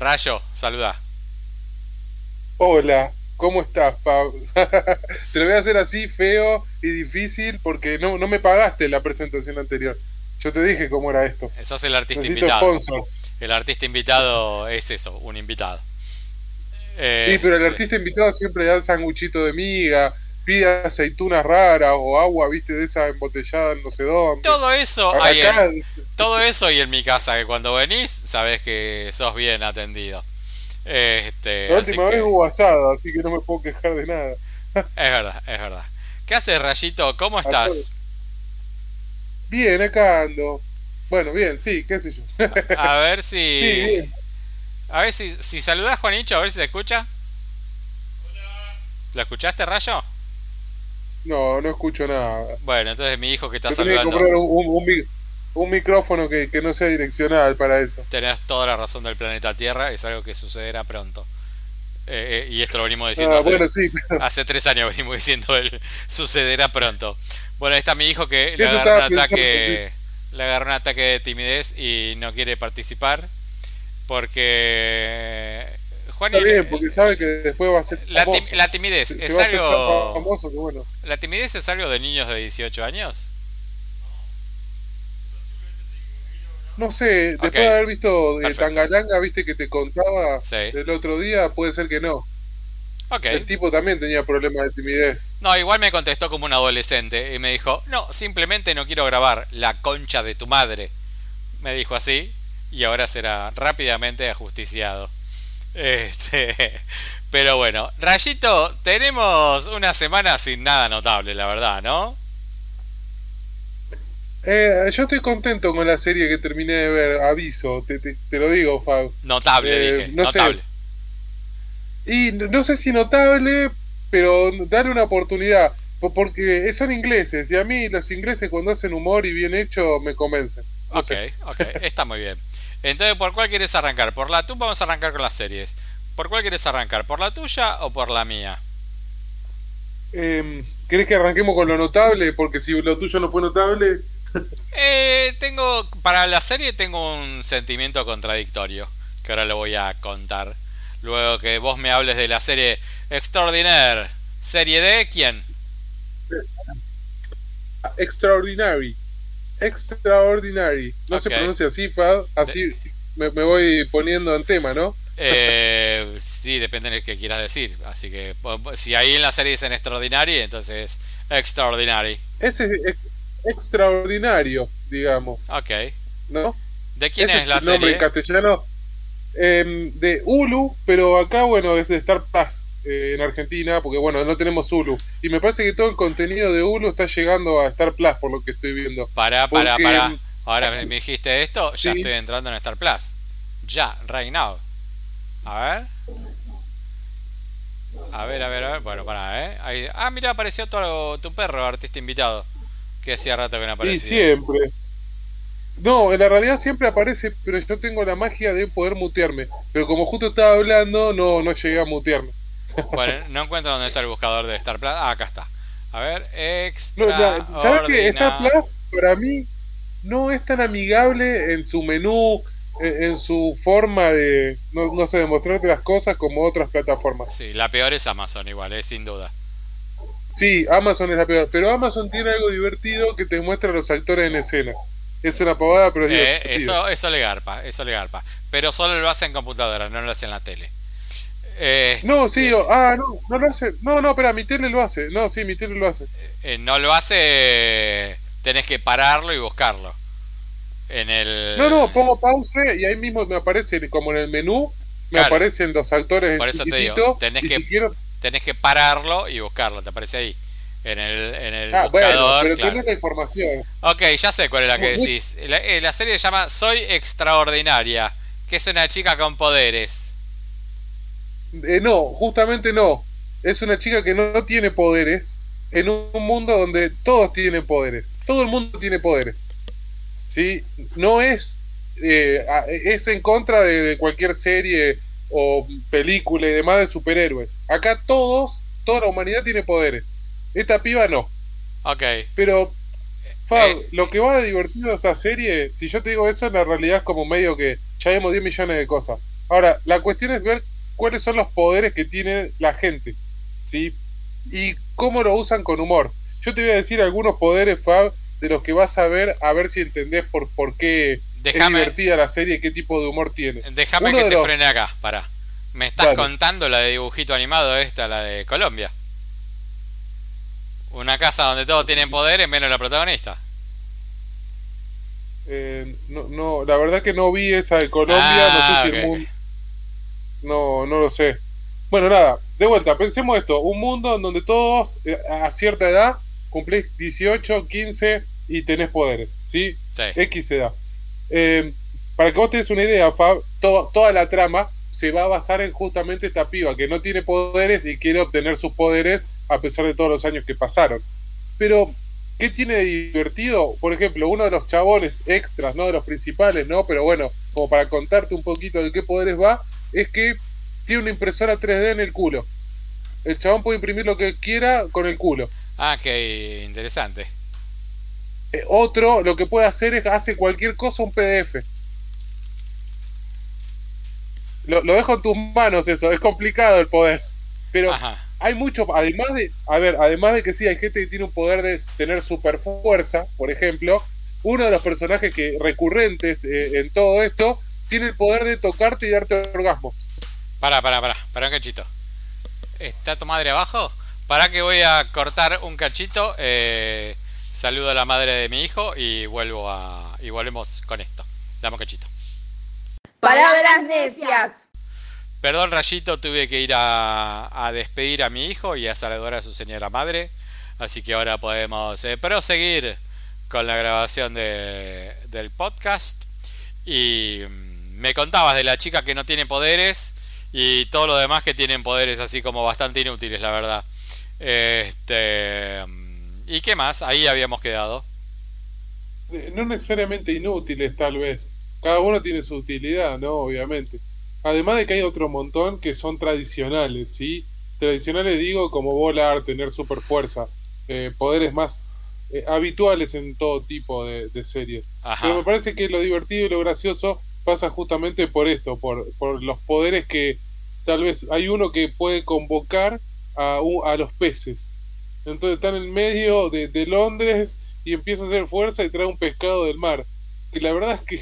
Rayo, saluda. Hola, ¿cómo estás, Fab? Te lo voy a hacer así, feo y difícil, porque no, no me pagaste la presentación anterior. Yo te dije cómo era esto. Eso es el artista invitado. El artista invitado es eso, un invitado. sí, pero el este artista invitado siempre da sanguchito de miga, pide aceitunas raras o agua, viste, de esa embotellada no sé dónde. Todo eso todo eso y en mi casa, que cuando venís sabes que sos bien atendido. Este, la última vez hubo asado, así que no me puedo quejar de nada. es verdad, es verdad. ¿Qué haces, Rayito? ¿Cómo estás? Bien, acá ando. Bueno, bien, sí, qué sé yo. a ver si. A ver si, si saludás, Juanicho, a ver si se escucha. Hola. ¿Lo escuchaste, Rayo? No, no escucho nada. Bueno, entonces mi hijo que está saludando. un, micrófono que, no sea direccional para eso. Tenés toda la razón del planeta Tierra, es algo que sucederá pronto. Eh, eh, y esto lo venimos diciendo ah, hace, bueno, sí, hace, tres años, venimos diciendo el sucederá pronto. Bueno, ahí está mi hijo que le agarró, un ataque, le agarró un ataque de timidez y no quiere participar porque Juan Está bien, porque sabe que después va a ser La, timidez es algo famoso bueno. La timidez es algo de niños de 18 años. No sé, después de haber visto eh, Tangalanga, viste que te contaba el otro día, puede ser que no. Okay. El tipo también tenía problemas de timidez. No, igual me contestó como un adolescente y me dijo, no, simplemente no quiero grabar la concha de tu madre. Me dijo así y ahora será rápidamente ajusticiado. Este, pero bueno, Rayito, tenemos una semana sin nada notable, la verdad, ¿no? Eh, yo estoy contento con la serie que terminé de ver, aviso, te, te, lo digo, Fab. Notable, eh, dije, notable. Y no sé si notable, pero dale una oportunidad, porque son ingleses, y a mí los ingleses cuando hacen humor y bien hecho me convencen. ok, ok, está muy bien. Entonces, ¿por cuál quieres arrancar? Por la tuya vamos a arrancar con las series. ¿Por cuál quieres arrancar? ¿Por la tuya o por la mía? Eh, ¿Querés que arranquemos con lo notable? Porque si lo tuyo no fue notable. eh, tengo. Para la serie tengo un sentimiento contradictorio. Que ahora lo voy a contar. Luego que vos me hables de la serie Extraordinaire. ¿Serie de quién? Extraordinary. Extraordinary. No se pronuncia así, Fab. Así me, voy poniendo en tema, ¿no? Eh, sí, depende de qué quieras decir. Así que si ahí en la serie dicen extraordinary, entonces extraordinary. Ese es, extraordinario, digamos. Ok. ¿No? ¿De quién es la el serie? Nombre en castellano em, de Hulu, pero acá, bueno, es de Star Plus. Eh, en Argentina, porque bueno, no tenemos Hulu. Y me parece que todo el contenido de Hulu está llegando a Star Plus, por lo que estoy viendo. Para, para, para. Ahora me dijiste esto, ya estoy entrando en Star Plus. Ya, right now. A ver. A ver, a ver, a ver. Bueno, para, ¿eh? Ah, mira, apareció tu, tu perro, artista invitado. Que hacía rato que no aparecía. Sí, siempre. No, en la realidad siempre aparece, pero yo tengo la magia de poder mutearme. Pero como justo estaba hablando, no, no llegué a mutearme. Bueno, no encuentro dónde está el buscador de Star Plus. Ah, acá está. A ver, extra. ¿Sabes qué? Star Plus para mí no es tan amigable en su menú, en, su forma de, no, sé, de mostrarte las cosas como otras plataformas. Sí, la peor es Amazon igual, es sin duda. Sí, Amazon es la peor, pero Amazon tiene algo divertido que te muestra a los actores en escena. Es una pavada, pero es eh, Eso, eso le garpa, eso le garpa. Pero solo lo hace en computadora, no lo hace en la tele. Eh, no, sí, eh, ah, no, no lo hace. No, no, espera, mi tele lo hace. No, sí, mi tele lo hace. Eh, no lo hace, tenés que pararlo y buscarlo. En el. No, no, pongo pause y ahí mismo me aparece, como en el menú, me aparecen los actores. Por eso te digo, tenés que, tenés que pararlo y buscarlo, te aparece ahí. En el, en el ah, bueno, pero tenés la información. Ok, ya sé cuál es la que decís. La, la serie se llama Soy Extraordinaria, que es una chica con poderes. Eh, no, justamente no. Es una chica que no, tiene poderes en un mundo donde todos tienen poderes. Todo el mundo tiene poderes. ¿Sí? No es. Eh, es en contra de, cualquier serie o película y demás de superhéroes. Acá todos, toda la humanidad tiene poderes. Esta piba no. Ok. Pero, Fab, eh, lo que va de divertido de esta serie, si yo te digo eso, en la realidad es como medio que ya vemos 10 millones de cosas. Ahora, la cuestión es ver cuáles son los poderes que tiene la gente, ¿sí? Y cómo lo usan con humor. Yo te voy a decir algunos poderes, Fab, de los que vas a ver, a ver si entendés por, por qué es divertida la serie y qué tipo de humor tiene. Déjame que te frene acá, para. Me estás contando la de dibujito animado esta, la de Colombia. Una casa donde todos tienen poderes menos la protagonista. Eh, no, no, la verdad que no vi esa de Colombia, no sé ah, si el mundo... No, no lo sé. Bueno, nada, de vuelta, pensemos esto, un mundo en donde todos eh, a cierta edad cumplís 18, 15 y tenés poderes, ¿sí? sí. X edad. Eh, para que vos tengas una idea, Fab, toda la trama se va a basar en justamente esta piba que no tiene poderes y quiere obtener sus poderes a pesar de todos los años que pasaron. Pero, ¿qué tiene de divertido? Por ejemplo, uno de los chabones extras, no de los principales, ¿no? Pero bueno, como para contarte un poquito de qué poderes va, es que tiene una impresora 3D en el culo. El chabón puede imprimir lo que quiera con el culo. Ah, qué interesante. Eh, otro lo que puede hacer es hace cualquier cosa un PDF. Lo, dejo en tus manos eso, es complicado el poder. Pero hay mucho, además de, a ver, además de que sí, hay gente que tiene un poder de tener super fuerza, por ejemplo, uno de los personajes que recurrentes eh, en todo esto tiene el poder de tocarte y darte orgasmos. Para, para, para, para un cachito. ¿Está tu madre abajo? Para que voy a cortar un cachito. Eh, saludo a la madre de mi hijo y vuelvo a. y volvemos con esto. Dame un cachito. Palabras necias. Perdón, Rayito, tuve que ir a, despedir a mi hijo y a saludar a su señora madre. Así que ahora podemos eh, proseguir con la grabación de, del podcast. Y mm, me contabas de la chica que no tiene poderes y todo lo demás que tienen poderes así como bastante inútiles, la verdad. Este, ¿Y qué más? Ahí habíamos quedado. Eh, no necesariamente inútiles, tal vez. Cada uno tiene su utilidad, ¿no? Obviamente. Además de que hay otro montón que son tradicionales, ¿sí? Tradicionales digo como volar, tener super fuerza, eh, poderes más eh, habituales en todo tipo de, series. Pero me parece que lo divertido y lo gracioso pasa justamente por esto, por, los poderes que tal vez hay uno que puede convocar a, a los peces. Entonces está en el medio de, Londres y empieza a hacer fuerza y trae un pescado del mar. Que la verdad es que,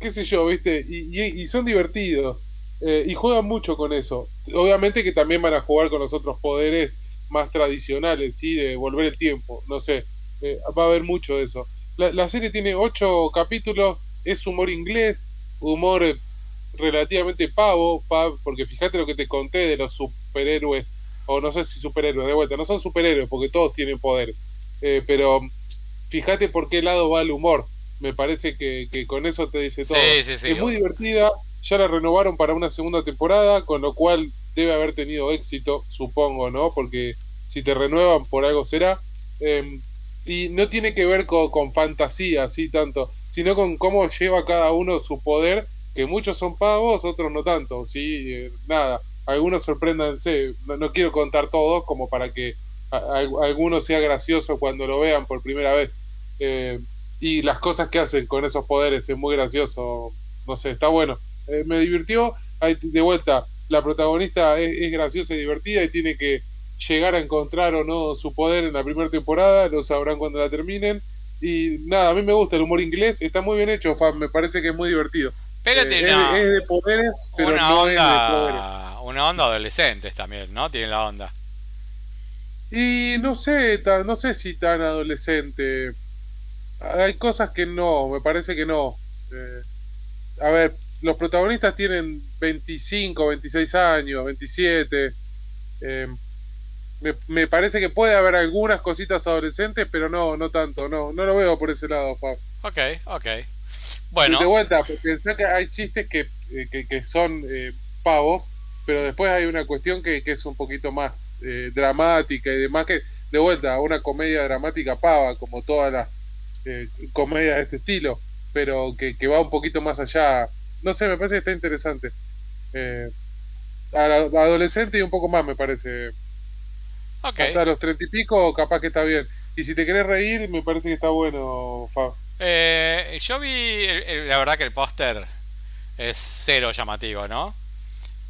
qué sé yo, viste, y, son divertidos. Eh, y juegan mucho con eso. Obviamente que también van a jugar con los otros poderes más tradicionales, ¿sí? De volver el tiempo, no sé. Eh, va a haber mucho de eso. La, serie tiene ocho capítulos, es humor inglés, humor relativamente pavo, porque fíjate lo que te conté de los superhéroes o no sé si superhéroes, de vuelta, no son superhéroes porque todos tienen poderes, eh, pero fíjate por qué lado va el humor, me parece que, con eso te dice todo. es muy divertida, ya la renovaron para una segunda temporada, con lo cual debe haber tenido éxito, supongo, ¿no? Porque si te renuevan por algo será. Em, y no tiene que ver con, fantasía, así tanto, sino con cómo lleva cada uno su poder, que muchos son pavos, otros no tanto, ¿sí? Eh, nada, algunos sorpréndanse, no, no, quiero contar todos como para que alguno sea gracioso cuando lo vean por primera vez. Eh, y las cosas que hacen con esos poderes es muy gracioso, no sé, está bueno. Eh, me divirtió, de vuelta, la protagonista es, graciosa y divertida y tiene que llegar a encontrar o no su poder en la primera temporada, lo sabrán cuando la terminen. Y nada, a mí me gusta el humor inglés, está muy bien hecho, me parece que es muy divertido. Pero eh, es, de poderes, pero no es de poderes una onda adolescentes también, ¿no? Tienen la onda. Y no sé, no sé si tan adolescente. Hay cosas que no, me parece que no. Eh, a ver, los protagonistas tienen 25, 26 años, 27. Eh, me, me, parece que puede haber algunas cositas adolescentes, pero no, no tanto, no, no lo veo por ese lado, Fab. Ok, ok. Bueno. de vuelta, pensé que hay chistes que, eh, que, que son pavos pero después hay una cuestión que, es un poquito más eh, dramática y demás, que de vuelta, una comedia dramática pava, como todas las eh, comedias de este estilo, pero que, va un poquito más allá. No sé, me parece que está interesante. Eh, adolescente y un poco más, me parece. Hasta los treinta y pico, capaz que está bien. Y si te querés reír, me parece que está bueno, Fab. yo vi, la verdad que el póster es cero llamativo, ¿no?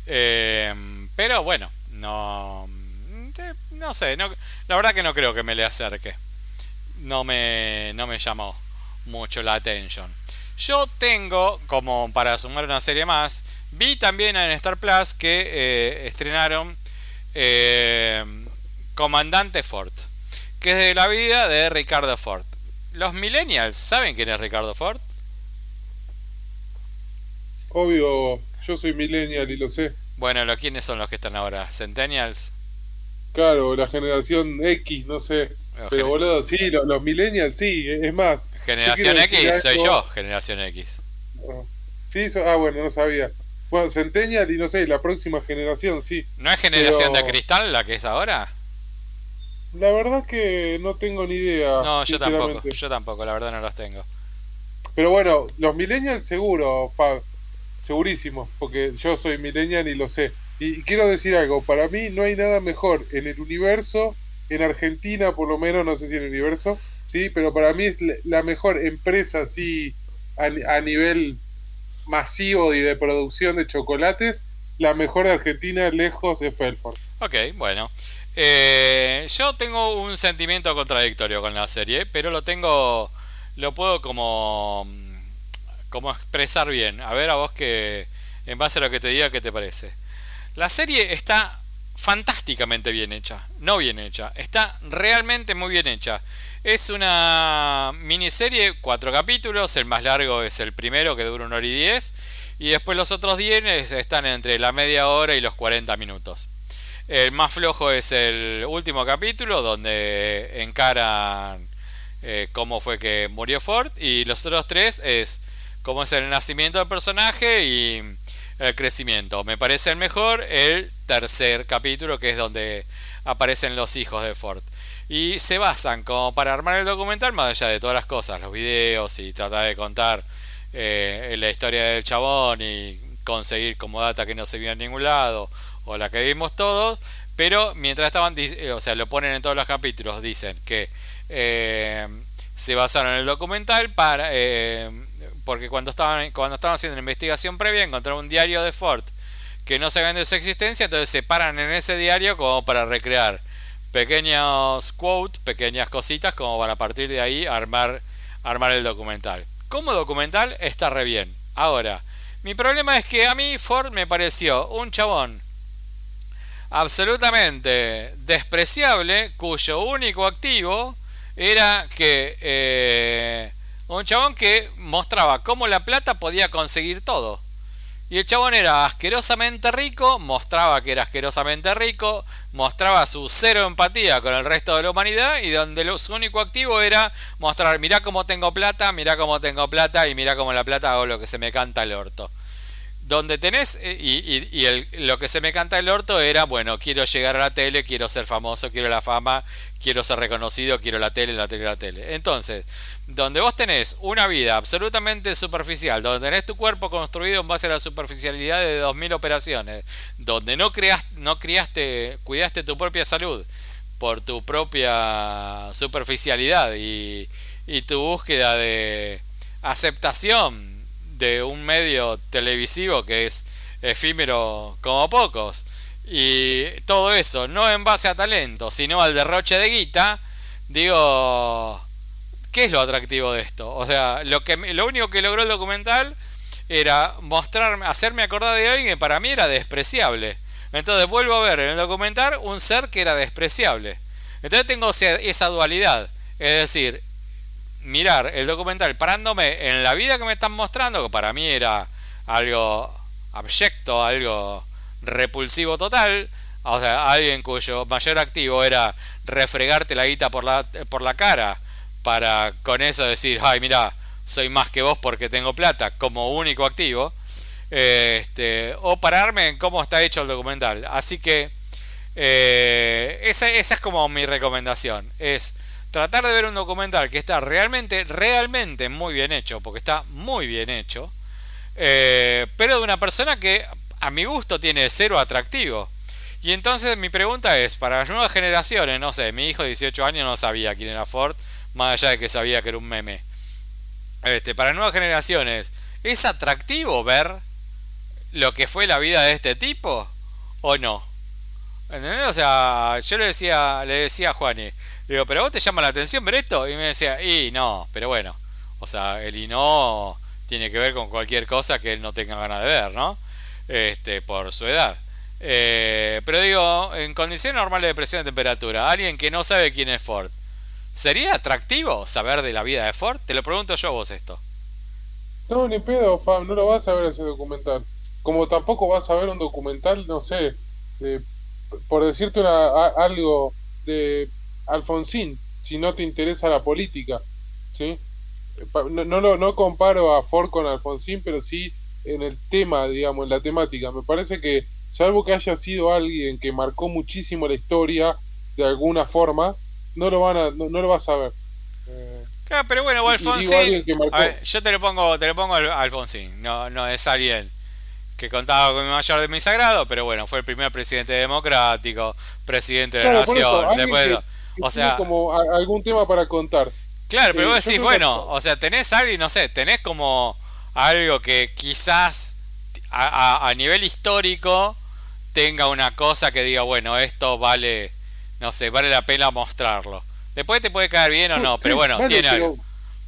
Eh, pero bueno, no. No sé, no, la verdad que no creo que me le acerque. No me, no me llamó mucho la atención. Yo tengo, como para sumar una serie más, vi también en Star Plus que eh, estrenaron eh, Comandante Ford, que es de la vida de Ricardo Ford. Los millennials, ¿saben quién es Ricardo Ford? Obvio, yo soy millennial y lo sé. Bueno, ¿quiénes son los que están ahora? ¿Centennials? Claro, la generación X, no sé. Pero boludo, sí, los, millennials, sí, es más. Generación X soy yo, generación X. Ah, sí, ah, bueno, no sabía. Bueno, Centennial y no sé, la próxima generación, sí. ¿No es generación de cristal la que es ahora? La verdad que no tengo ni idea. No, yo tampoco, yo tampoco, la verdad no los tengo. Pero bueno, los millennials seguro, Fab, segurísimo, porque yo soy millennial y lo sé. Y quiero decir algo, para mí no hay nada mejor en el universo, en Argentina por lo menos, no sé si en el universo, sí, pero para mí es la mejor empresa así a nivel masivo y de producción de chocolates, la mejor de Argentina lejos es Felford. Ok, bueno. Eh, yo tengo un sentimiento contradictorio con la serie, pero lo tengo, lo puedo como, como expresar bien. A ver a vos que, en base a lo que te diga, ¿qué te parece? La serie está fantásticamente bien hecha, no bien hecha, está realmente muy bien hecha. Es una miniserie, cuatro capítulos, el más largo es el primero que dura una hora y diez, y después los otros diez están entre la media hora y los 40 minutos. El más flojo es el último capítulo, donde encaran eh, cómo fue que murió Ford, y los otros tres es cómo es el nacimiento del personaje y el crecimiento. Me parece el mejor el tercer capítulo, que es donde aparecen los hijos de Ford. Y se basan como para armar el documental, más allá de todas las cosas, los videos y tratar de contar eh, la historia del chabón y conseguir como data que no se vio en ningún lado, o la que vimos todos, pero mientras estaban, eh, o sea, lo ponen en todos los capítulos, dicen que eh, se basaron en el documental para, porque cuando estaban, cuando estaban haciendo la investigación previa encontraron un diario de Ford que no sabían de su existencia, entonces se paran en ese diario como para recrear pequeños quotes, pequeñas cositas como para a partir de ahí armar, armar el documental. Como documental está re bien. Ahora, mi problema es que a mí Ford me pareció un chabón absolutamente despreciable cuyo único activo era que eh, un chabón que mostraba cómo la plata podía conseguir todo. Y el chabón era asquerosamente rico, mostraba que era asquerosamente rico, mostraba su cero empatía con el resto de la humanidad y donde su único activo era mostrar, mirá cómo tengo plata, mirá cómo tengo plata y mirá cómo la plata hago lo que se me canta el orto. Donde tenés, eh, y, lo que se me canta el orto era, bueno, quiero llegar a la tele, quiero ser famoso, quiero la fama, quiero ser reconocido, quiero la tele, la tele, la tele. Entonces, donde vos tenés una vida absolutamente superficial, donde tenés tu cuerpo construido en base a la superficialidad de 2000 operaciones, donde no, creas, no criaste, cuidaste tu propia salud por tu propia superficialidad y, y tu búsqueda de aceptación de un medio televisivo que es efímero como pocos, y todo eso, no en base a talento, sino al derroche de guita, digo, ¿qué es lo atractivo de esto? O sea, lo, que, lo único que logró el documental era mostrarme, hacerme acordar de alguien que para mí era despreciable. Entonces vuelvo a ver en el documental un ser que era despreciable. Entonces tengo esa dualidad. Es decir, mirar el documental parándome en la vida que me están mostrando, que para mí era algo abyecto, algo repulsivo total, o sea, alguien cuyo mayor activo era refregarte la guita por la, por la cara para con eso decir, ay, mira, soy más que vos porque tengo plata como único activo, este, o pararme en cómo está hecho el documental. Así que eh, esa, esa es como mi recomendación, es tratar de ver un documental que está realmente, realmente muy bien hecho, porque está muy bien hecho, eh, pero de una persona que a mi gusto tiene cero atractivo. Y entonces mi pregunta es, para las nuevas generaciones, no sé, mi hijo de 18 años no sabía quién era Ford, más allá de que sabía que era un meme. Este, para nuevas generaciones, ¿es atractivo ver lo que fue la vida de este tipo o no. ¿Entendés? O sea, yo le decía, le decía a Juani, digo, pero vos te llama la atención ver esto? Y me decía, y no, pero bueno, o sea, el y no tiene que ver con cualquier cosa que él no tenga ganas de ver, ¿no? Este, por su edad. Eh, pero digo, en condiciones normales de presión de temperatura, alguien que no sabe quién es Ford, ¿sería atractivo saber de la vida de Ford? Te lo pregunto yo a vos esto. No, ni pedo, Fab, no lo vas a ver ese documental. Como tampoco vas a ver un documental, no sé, por decirte una, algo de Alfonsín, si no te interesa la política, ¿sí? No, no, no comparo a Ford con Alfonsín, pero sí en el tema, digamos, en la temática. Me parece que, salvo que haya sido alguien que marcó muchísimo la historia de alguna forma, no lo van a, no, lo vas a ver. Eh, claro, pero bueno, Alfonsín, yo te lo pongo, te lo pongo a Alfonsín, no, no es alguien que contaba con mi mayor de mi sagrado, pero bueno, fue el primer presidente democrático, presidente de la nación. después, o sea, como algún tema para contar. Claro, pero vos decís, bueno, o sea, tenés algo, no sé, tenés como algo que quizás a, a, nivel histórico tenga una cosa que diga, bueno, esto vale, no sé, vale la pena mostrarlo. Después te puede caer bien o no, pero bueno, tiene algo.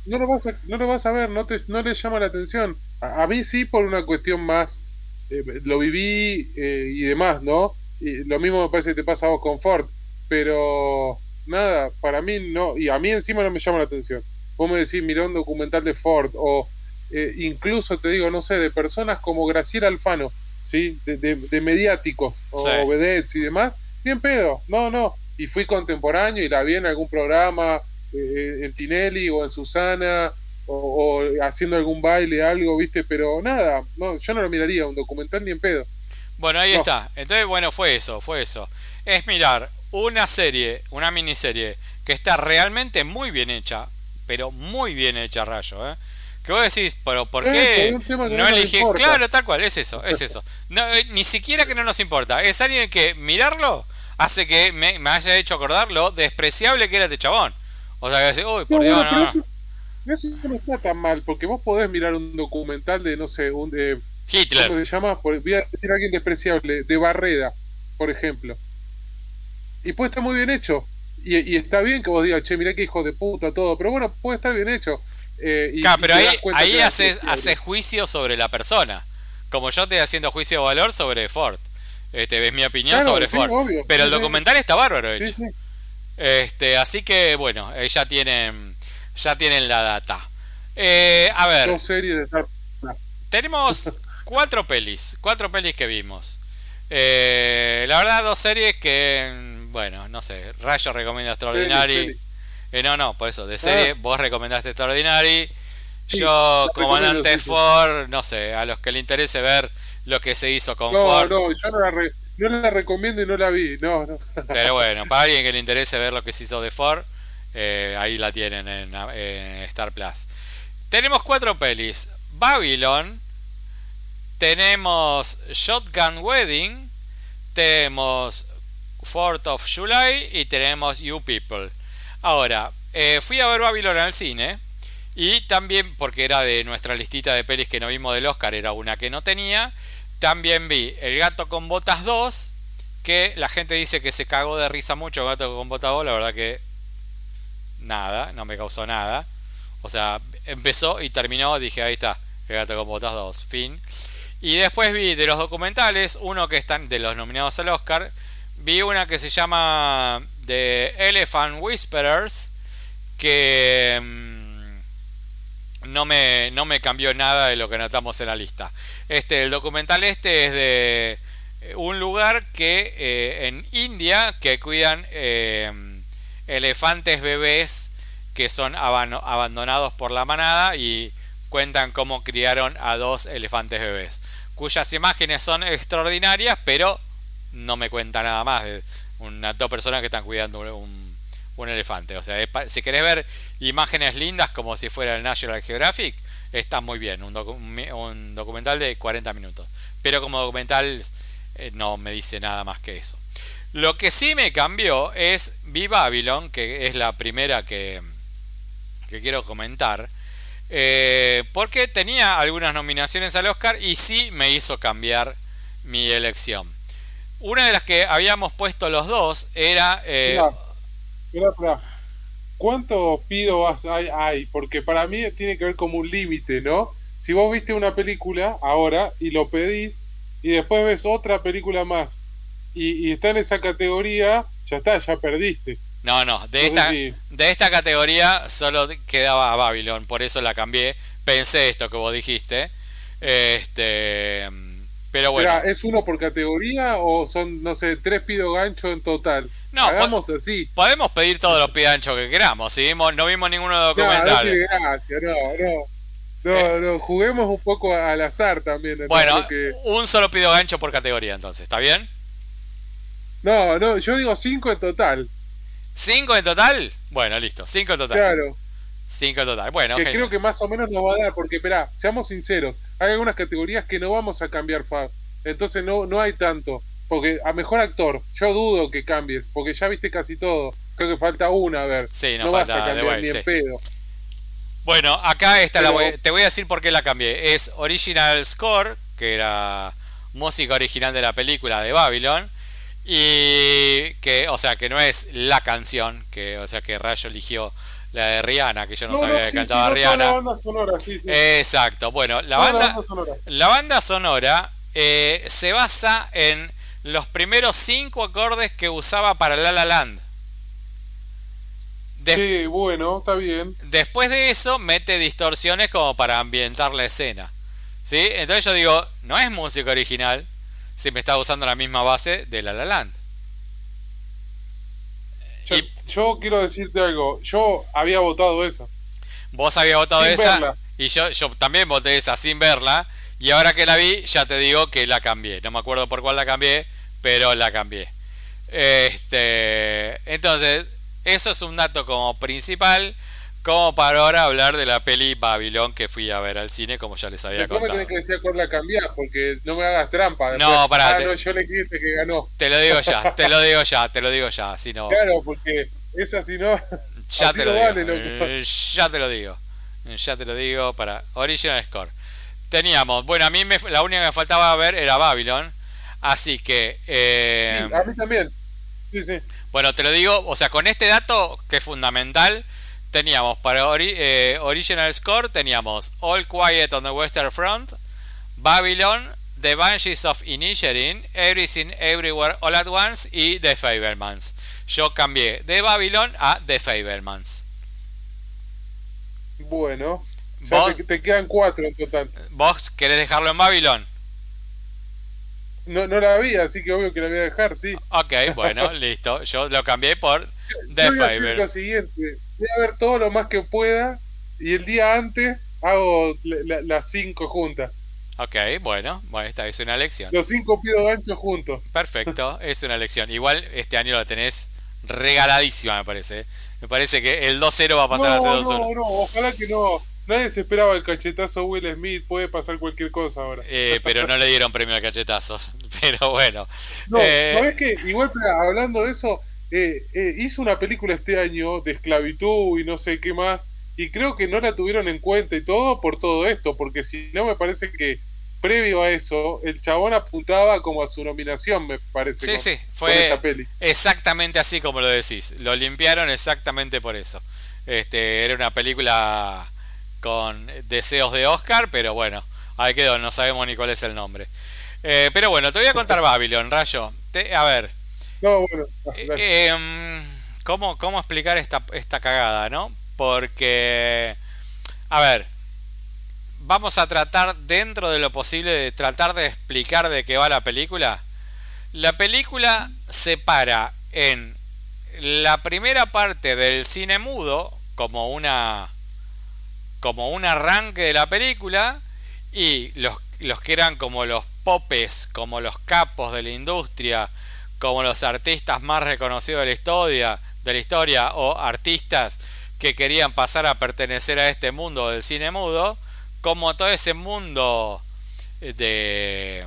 No lo, vas a, no lo vas a ver, no, te, no le llama la atención. a mí sí por una cuestión más eh, lo viví eh, y demás, ¿no? Y lo mismo me parece que te pasa a vos con Ford, pero nada, para mí no, y a mí encima no me llama la atención. Vos me decís, mira un documental de Ford, o eh, incluso te digo, no sé, de personas como Graciela Alfano, ¿sí? De, mediáticos, o vedettes y demás, bien pedo, no, no. Y fui contemporáneo y la vi en algún programa, en Tinelli o en Susana, o, haciendo algún baile, algo, ¿viste? Pero nada, no, yo no lo miraría, un documental ni en pedo. Bueno, ahí está. Entonces, bueno, fue eso, fue eso. Es mirar una serie, una miniserie que está realmente muy bien hecha, pero muy bien hecha, Rayo, ¿eh? Que vos decís, pero ¿por qué no elegí? Claro, tal cual, es eso, es eso. Eh, ni siquiera que no nos importa. Es alguien que mirarlo hace que me, haya hecho acordar lo despreciable que era este chabón. O sea, que decís, uy, por Dios, no. Eso no está tan mal, porque vos podés mirar un documental de, no sé, un de. Hitler. ¿Cómo se llama? Voy a decir alguien despreciable, de Barreda, por ejemplo. Y puede estar muy bien hecho. Y, está bien que vos digas, che, mirá qué hijo de puta, todo. Pero bueno, puede estar bien hecho. Eh, y, claro, pero ahí, ahí haces, haces juicio sobre la persona. Como yo estoy haciendo juicio de valor sobre Ford. Este, ves mi opinión sobre Ford. pero el documental está bárbaro hecho. Este, así que bueno, ya tienen ya tienen la data. Eh, a ver. Tenemos cuatro pelis. Cuatro pelis que vimos. Eh, la verdad, dos series que. Bueno, no sé. Rayo recomienda Extraordinary. Eh, no, no, por eso. De serie, ah. vos recomendaste Extraordinary. Yo, comandante Ford, no sé. A los que le interese ver lo que se hizo con Ford. No, yo no la, no la recomiendo y no la vi. No, no. Pero bueno, para alguien que le interese ver lo que se hizo de Ford. Eh, ahí la tienen en, Star Plus. Tenemos cuatro pelis. Babylon. Tenemos Shotgun Wedding. Tenemos 4th of July. Y tenemos You People. Ahora, eh, fui a ver Babylon al cine. Y también, porque era de nuestra listita de pelis que no vimos del Oscar, era una que no tenía. También vi El gato con botas 2. Que la gente dice que se cagó de risa mucho El gato con botas 2. La verdad que nada, no me causó nada. O sea, empezó y terminó, dije, ahí está, el gato con botas 2, fin. Y después vi de los documentales, uno que están de los nominados al Oscar, vi una que se llama The Elephant Whisperers, que mm, no, me, no me cambió nada de lo que notamos en la lista. Este, el documental este es de eh, un lugar que eh, en India que cuidan eh, elefantes bebés que son abandonados por la manada y cuentan cómo criaron a dos elefantes bebés, cuyas imágenes son extraordinarias, pero no me cuenta nada más de unas dos personas que están cuidando un, elefante. O sea, si querés ver imágenes lindas como si fuera el National Geographic, está muy bien, un, un documental de 40 minutos. Pero como documental eh, no me dice nada más que eso. Lo que sí me cambió es Vi Babylon, que es la primera que, que quiero comentar. Eh, porque tenía algunas nominaciones al Oscar y sí me hizo cambiar mi elección. Una de las que habíamos puesto los dos era... Eh, ¿Cuántos pido hay, hay? Porque para mí tiene que ver como un límite, ¿no? Si vos viste una película ahora y lo pedís y después ves otra película más y, está en esa categoría, ya está, ya perdiste. No, no, de, esta, de esta categoría solo quedaba Babylon, por eso la cambié. Pensé esto que vos dijiste. Este, pero bueno. ¿Es uno por categoría o son, no sé, tres pido gancho en total? No, Hagamos así. Podemos pedir todos los pidanchos que queramos. Si vimos, no vimos ninguno de los documentales. No, no gracias, no, no. No, eh. no, juguemos un poco al azar también. Bueno, un solo pido gancho por categoría entonces, ¿está bien? No, no, yo digo cinco en total. ¿Cinco en total? Bueno, listo, cinco en total. Claro. Cinco en total, bueno. Que creo que más o menos nos va a dar, porque, espera, seamos sinceros, hay algunas categorías que no vamos a cambiar, Fab. Entonces no, no hay tanto. Porque a mejor actor, yo dudo que cambies, porque ya viste casi todo. Creo que falta una, a ver. Sí, no, falta vas a cambiar ni en pedo. Bueno, acá está la te voy a decir por qué la cambié. Es Original Score, que era música original de la película de Babylon. Y que, o sea, que no es la canción, que, o sea, que Rayo eligió la de Rihanna, que yo no, sabía que cantaba Rihanna. La banda sonora, sí, sí. Exacto. Bueno, la banda, la banda sonora, eh, se basa en los primeros cinco acordes que usaba para La La Land. sí, bueno, está bien. Después de eso mete distorsiones como para ambientar la escena. ¿Sí? Entonces yo digo, no es música original si me está usando la misma base de La La Land. Yo, quiero decirte algo, yo había votado esa. Vos habías votado esa y yo, yo también voté esa sin verla y ahora que la vi, ya te digo que la cambié. No me acuerdo por cuál la cambié, pero la cambié. Este, entonces, eso es un dato como principal, como para ahora hablar de la peli Babylon que fui a ver al cine, como ya les había contado. me tenés que decir cuál la cambiás, porque no me hagas trampa. No, para. Ah, no, yo le dijiste que ganó. Te lo digo ya, te lo digo ya, te lo digo ya. Si no... Claro, porque esa si no. Ya te lo digo. Eh, ya te lo digo. Ya te lo digo para Original Score. Teníamos, bueno, a mí me, la única que me faltaba ver era Babylon. Así que... Eh, a mí también. Sí, sí. Bueno, te lo digo, o sea, con este dato que es fundamental, teníamos para eh, Original Score, teníamos All Quiet on the Western Front, Babylon, The Banshees of Inisherin, Everything Everywhere All at Once y The Fablemans. Yo cambié de Babylon a The Fablemans. Bueno, ya te, quedan cuatro en total. ¿Vos querés dejarlo en Babylon? No, no la vi, así que obvio que la voy a dejar, sí. Ok, bueno, listo. Yo lo cambié por The Yo voy a ver todo lo más que pueda y el día antes hago las cinco juntas. Ok, bueno, bueno, esta es una lección. Los cinco pido ganchos juntos. Perfecto, es una lección. Igual este año la tenés regaladísima, me parece. Me parece que el 2-0 va a pasar a ser 2-1. No, no, ojalá que no. Nadie se esperaba el cachetazo Will Smith, puede pasar cualquier cosa ahora. Eh, pero no le dieron premio al cachetazo. Pero bueno. No, eh... ¿sabes qué? Igual, hablando de eso, eh, eh, hizo una película este año de esclavitud y no sé qué más. Y creo que no la tuvieron en cuenta y todo por todo esto, porque si no me parece que previo a eso, el chabón apuntaba como a su nominación, me parece. Sí, sí, fue exactamente así como lo decís. Lo limpiaron exactamente por eso. Este, era una película con deseos de Oscar, pero bueno, ahí quedó, no sabemos ni cuál es el nombre. Eh, pero bueno, te voy a contar Babylon, Rayo. a ver. No, bueno. Eh, em, ¿cómo, ¿Cómo explicar esta, esta cagada, no? Porque, a ver, vamos a tratar dentro de lo posible de tratar de explicar de qué va la película. La película se para en la primera parte del cine mudo como una como un arranque de la película y los, los que eran como los popes, como los capos de la industria, como los artistas más reconocidos de la historia, o artistas que querían pasar a pertenecer a este mundo del cine mudo, como todo ese mundo de,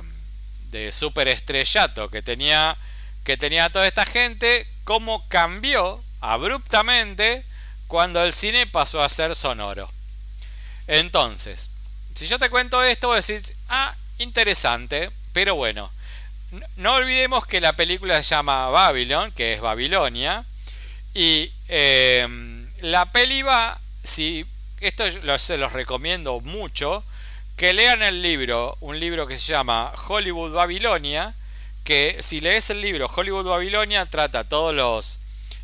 de superestrellato que tenía que tenía toda esta gente, cómo cambió abruptamente cuando el cine pasó a ser sonoro. Entonces, si yo te cuento esto, vos decís, ah, interesante, pero bueno, no olvidemos que la película se llama Babylon, que es Babilonia, y em, la peli va, si esto se los recomiendo mucho, que lean el libro, un libro que se llama Hollywood Babilonia, que si lees el libro Hollywood Babilonia trata todos los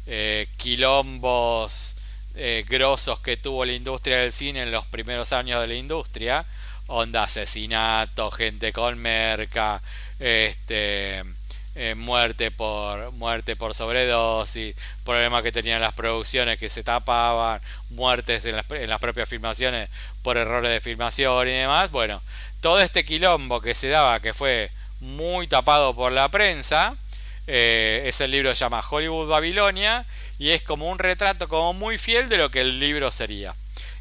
eh, quilombos eh, grosos que tuvo la industria del cine en los primeros años de la industria, onda asesinato, gente con merca, este eh, muerte por muerte por sobredosis, problemas que tenían las producciones que se tapaban, muertes en las, propias filmaciones por errores de filmación y demás. Bueno, todo este quilombo que se daba, que fue muy tapado por la prensa, eh, es el libro se llama Hollywood Babilonia y es como un retrato como muy fiel de lo que el libro sería.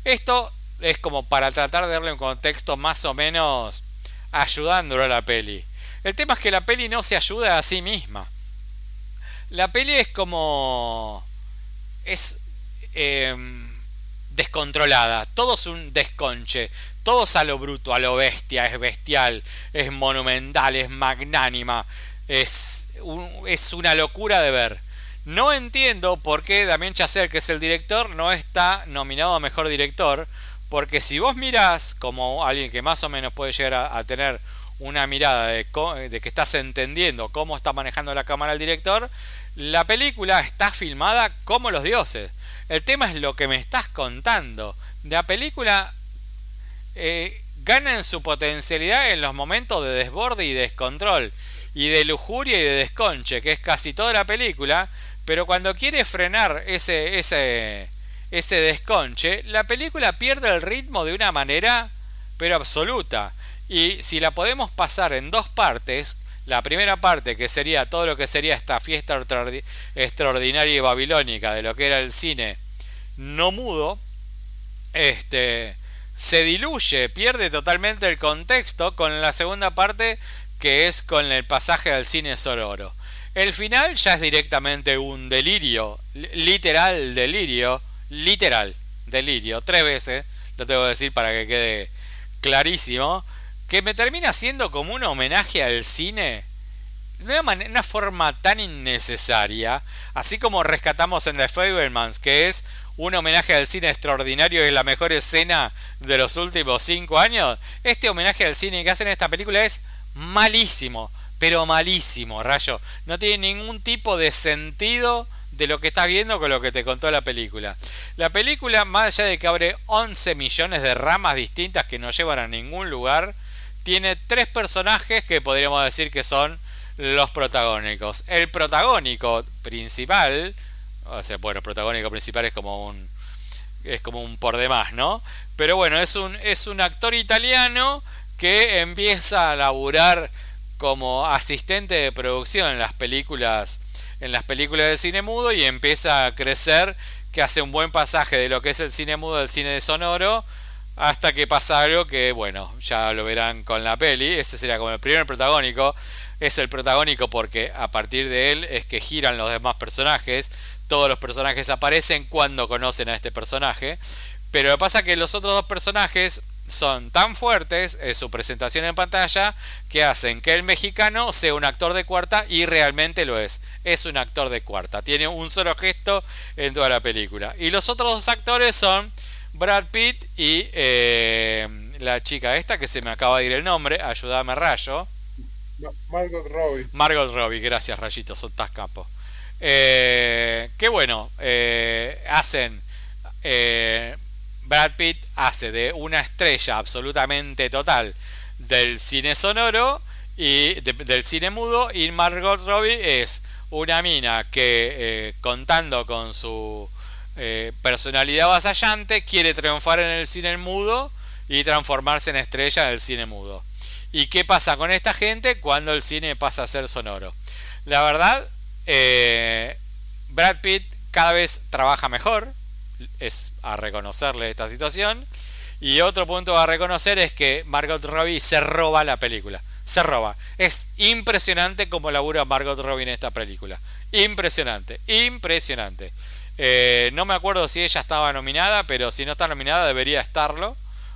Esto es como para tratar de darle un contexto más o menos ayudándolo a la peli. El tema es que la peli no se ayuda a sí misma. La peli es como... es em, descontrolada, todo es un desconche, todo es a lo bruto, a lo bestia, es bestial, es monumental, es magnánima, es, es una locura de ver. No entiendo por qué Damien Chazelle, que es el director, no está nominado a mejor director, porque si vos mirás como alguien que más o menos puede llegar a tener una mirada de, que estás entendiendo cómo está manejando la cámara el director, la película está filmada como los dioses. El tema es lo que me estás contando. La película eh, gana en su potencialidad en los momentos de desborde y descontrol, y de lujuria y de desconche, que es casi toda la película, pero cuando quiere frenar ese, ese, ese desconche, la película pierde el ritmo de una manera, pero absoluta. Y si la podemos pasar en dos partes, la primera parte que sería todo lo que sería esta fiesta extraordinaria y babilónica de lo que era el cine no mudo, este se diluye, pierde totalmente el contexto con la segunda parte que es con el pasaje al cine sororo. El final ya es directamente un delirio, literal delirio, literal delirio, tres veces, lo tengo que decir para que quede clarísimo que me termina siendo como un homenaje al cine de una, forma tan innecesaria, así como rescatamos en The Fablemans, que es un homenaje al cine extraordinario y la mejor escena de los últimos cinco años, este homenaje al cine que hacen en esta película es malísimo, pero malísimo, rayo. No tiene ningún tipo de sentido de lo que estás viendo con lo que te contó la película. La película, más allá de que abre 11 millones de ramas distintas que no llevan a ningún lugar, tiene tres personajes que podríamos decir que son los protagónicos. El protagónico principal, o sea, bueno, protagónico principal es como un es como un por demás, ¿no? Pero bueno, es un es un actor italiano que empieza a laburar como asistente de producción en las películas en las películas de cine mudo y empieza a crecer que hace un buen pasaje de lo que es el cine mudo al cine de sonoro hasta que pasa algo que, bueno, ya lo verán con la peli. Ese sería como el primer protagónico. Es el protagónico porque a partir de él es que giran los demás personajes. Todos los personajes aparecen cuando conocen a este personaje. Pero lo que pasa es que los otros dos personajes son tan fuertes en su presentación en pantalla que hacen que el mexicano sea un actor de cuarta y realmente lo es. Es un actor de cuarta. Tiene un solo gesto en toda la película. Y los otros dos actores son Brad Pitt y eh, la chica esta que se me acaba de ir el nombre, ayúdame Rayo. Margot Robbie. Margot Robbie, gracias Rayito, son tas capos. Eh, qué bueno, eh, hacen... Brad Pitt hace de una estrella absolutamente total del cine sonoro y del cine mudo y Margot Robbie es una mina que contando con su eh, personalidad vasallante, quiere triunfar en el cine mudo y transformarse en estrella del cine mudo. ¿Y qué pasa con esta gente cuando el cine pasa a ser sonoro? La verdad, eh, Brad Pitt cada vez trabaja mejor, es a reconocerle esta situación. Y otro punto a reconocer es que Margot Robbie se roba la película. Se roba. Es impresionante como labura Margot Robbie en esta película. Impresionante, impresionante. Eh, no me acuerdo si ella estaba nominada, pero si no está nominada debería estarlo.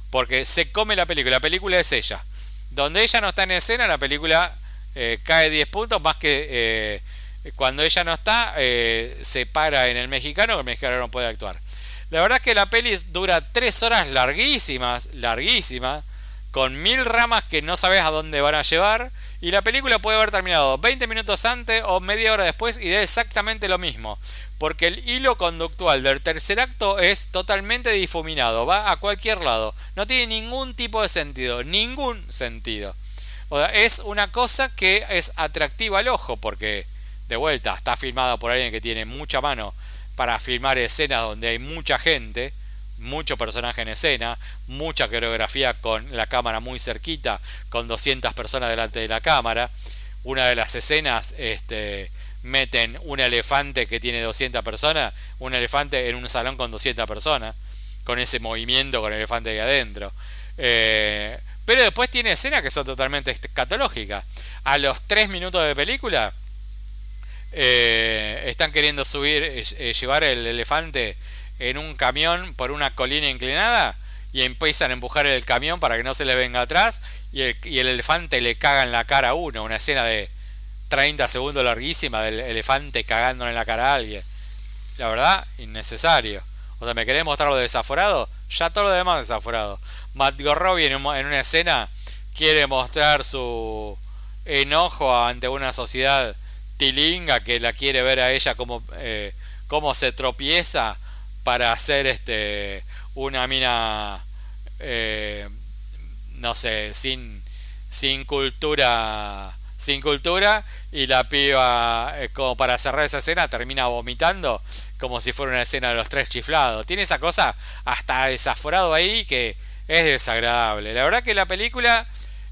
porque se come la película. La película es ella. Donde ella no está en escena, la película eh, cae 10 puntos, más que eh, cuando ella no está, eh, se para en el mexicano, el mexicano no puede actuar. La verdad es que la peli dura 3 horas larguísimas, larguísimas, con mil ramas que no sabes a dónde van a llevar. Y la película puede haber terminado 20 minutos antes o media hora después y de exactamente lo mismo. Porque el hilo conductual del tercer acto es totalmente difuminado, va a cualquier lado. No tiene ningún tipo de sentido, ningún sentido. O sea, es una cosa que es atractiva al ojo porque, de vuelta, está filmada por alguien que tiene mucha mano para filmar escenas donde hay mucha gente mucho personaje en escena, mucha coreografía con la cámara muy cerquita, con 200 personas delante de la cámara. Una de las escenas este, meten un elefante que tiene 200 personas, un elefante en un salón con 200 personas, con ese movimiento con el elefante ahí adentro. Eh, pero después tiene escenas que son totalmente escatológicas. A los 3 minutos de película eh, están queriendo subir, eh, llevar el elefante en un camión por una colina inclinada y empiezan a empujar el camión para que no se le venga atrás y el, elefante le caga en la cara a uno. Una escena de 30 segundos larguísima del elefante cagándole en la cara a alguien. La verdad, innecesario. O sea, ¿me querés mostrar lo desaforado? Ya todo lo demás desaforado. Matt Robbie en, una escena quiere mostrar su enojo ante una sociedad tilinga que la quiere ver a ella como, eh, se tropieza para hacer este una mina eh, no sé sin sin cultura sin cultura y la piba eh, como para cerrar esa escena termina vomitando como si fuera una escena de los tres chiflados tiene esa cosa hasta desaforado ahí que es desagradable la verdad que la película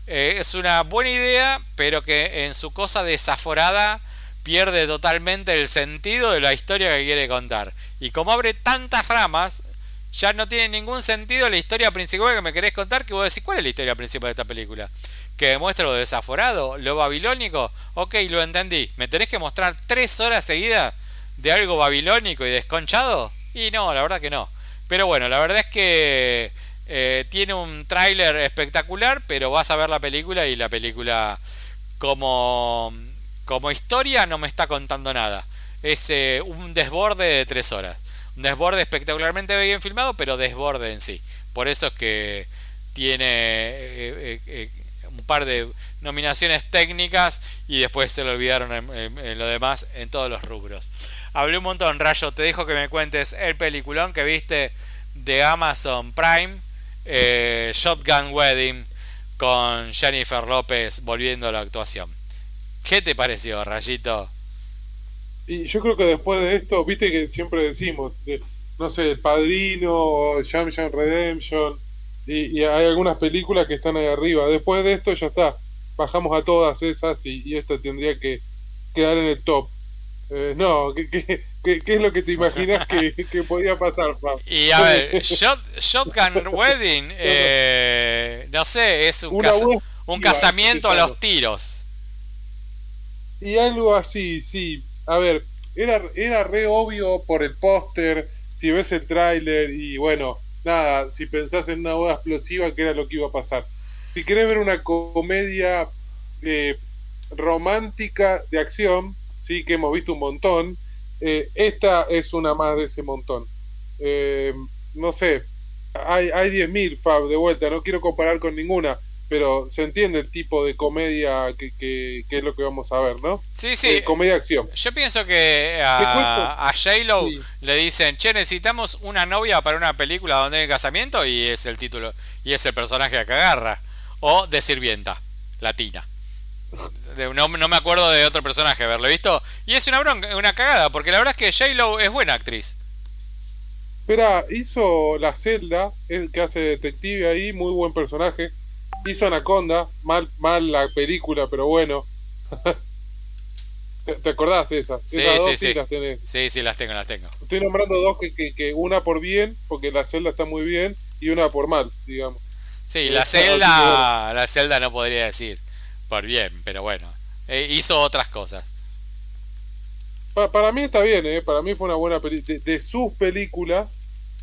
eh, es una buena idea pero que en su cosa desaforada pierde totalmente el sentido de la historia que quiere contar y como abre tantas ramas, ya no tiene ningún sentido la historia principal que me querés contar. Que vos decís, ¿cuál es la historia principal de esta película? ¿Que demuestra lo desaforado? ¿Lo babilónico? Ok, lo entendí. ¿Me tenés que mostrar tres horas seguidas de algo babilónico y desconchado? Y no, la verdad que no. Pero bueno, la verdad es que eh, tiene un tráiler espectacular, pero vas a ver la película y la película como, como historia no me está contando nada es eh, un desborde de tres horas. Un desborde espectacularmente bien filmado, pero desborde en sí. Por eso es que tiene eh, par de nominaciones técnicas y después se lo olvidaron en, lo demás en todos los rubros. Hablé un montón, Rayo. Te dejo que me cuentes el peliculón que viste de Amazon Prime, Shotgun Wedding, con Jennifer López volviendo a la actuación. ¿Qué te pareció, Rayito? Y yo creo que después de esto, viste que siempre decimos, no sé, El Padrino, Jam Redemption, y, hay algunas películas que están ahí arriba. Después de esto ya está, bajamos a todas esas y, y esta tendría que quedar en el top. Eh, no, ¿qué, qué, qué, es lo que te imaginas que, que podía pasar, Y a ver, Shotgun Wedding, eh, no sé, es un, un casamiento a los tiros. Y algo así, sí a ver, era, era re obvio por el póster, si ves el tráiler y bueno, nada, si pensás en una boda explosiva, que era lo que iba a pasar. Si querés ver una comedia eh, romántica de acción, sí, que hemos visto un montón, eh, esta es una más de ese montón. Eh, no sé, hay, hay 10.000, Fab, de vuelta, no quiero comparar con ninguna, pero se entiende el tipo de comedia que, que, es lo que vamos a ver, ¿no? Sí, sí. Eh, comedia acción. Yo pienso que a, a J-Lo le dicen, che, necesitamos una novia para una película donde hay casamiento y es el título, y es el personaje que agarra. O de sirvienta, latina. No, no me acuerdo de otro personaje haberlo visto. Y es una bronca, una cagada, porque la verdad es que J-Lo es buena actriz. Espera, hizo La Celda, el que hace detective ahí, muy buen personaje Hizo Anaconda, mal, mal la película, pero bueno. ¿Te, acordás esas? Sí, esas sí, sí. las tenés. Sí, sí, las tengo, las tengo. Estoy nombrando dos que, que, una por bien, porque la celda está muy bien, y una por mal, digamos. Sí, la celda, la celda no podría decir por bien, pero bueno, eh, hizo otras cosas. para mí está bien, ¿eh? para mí fue una buena película. De, sus películas,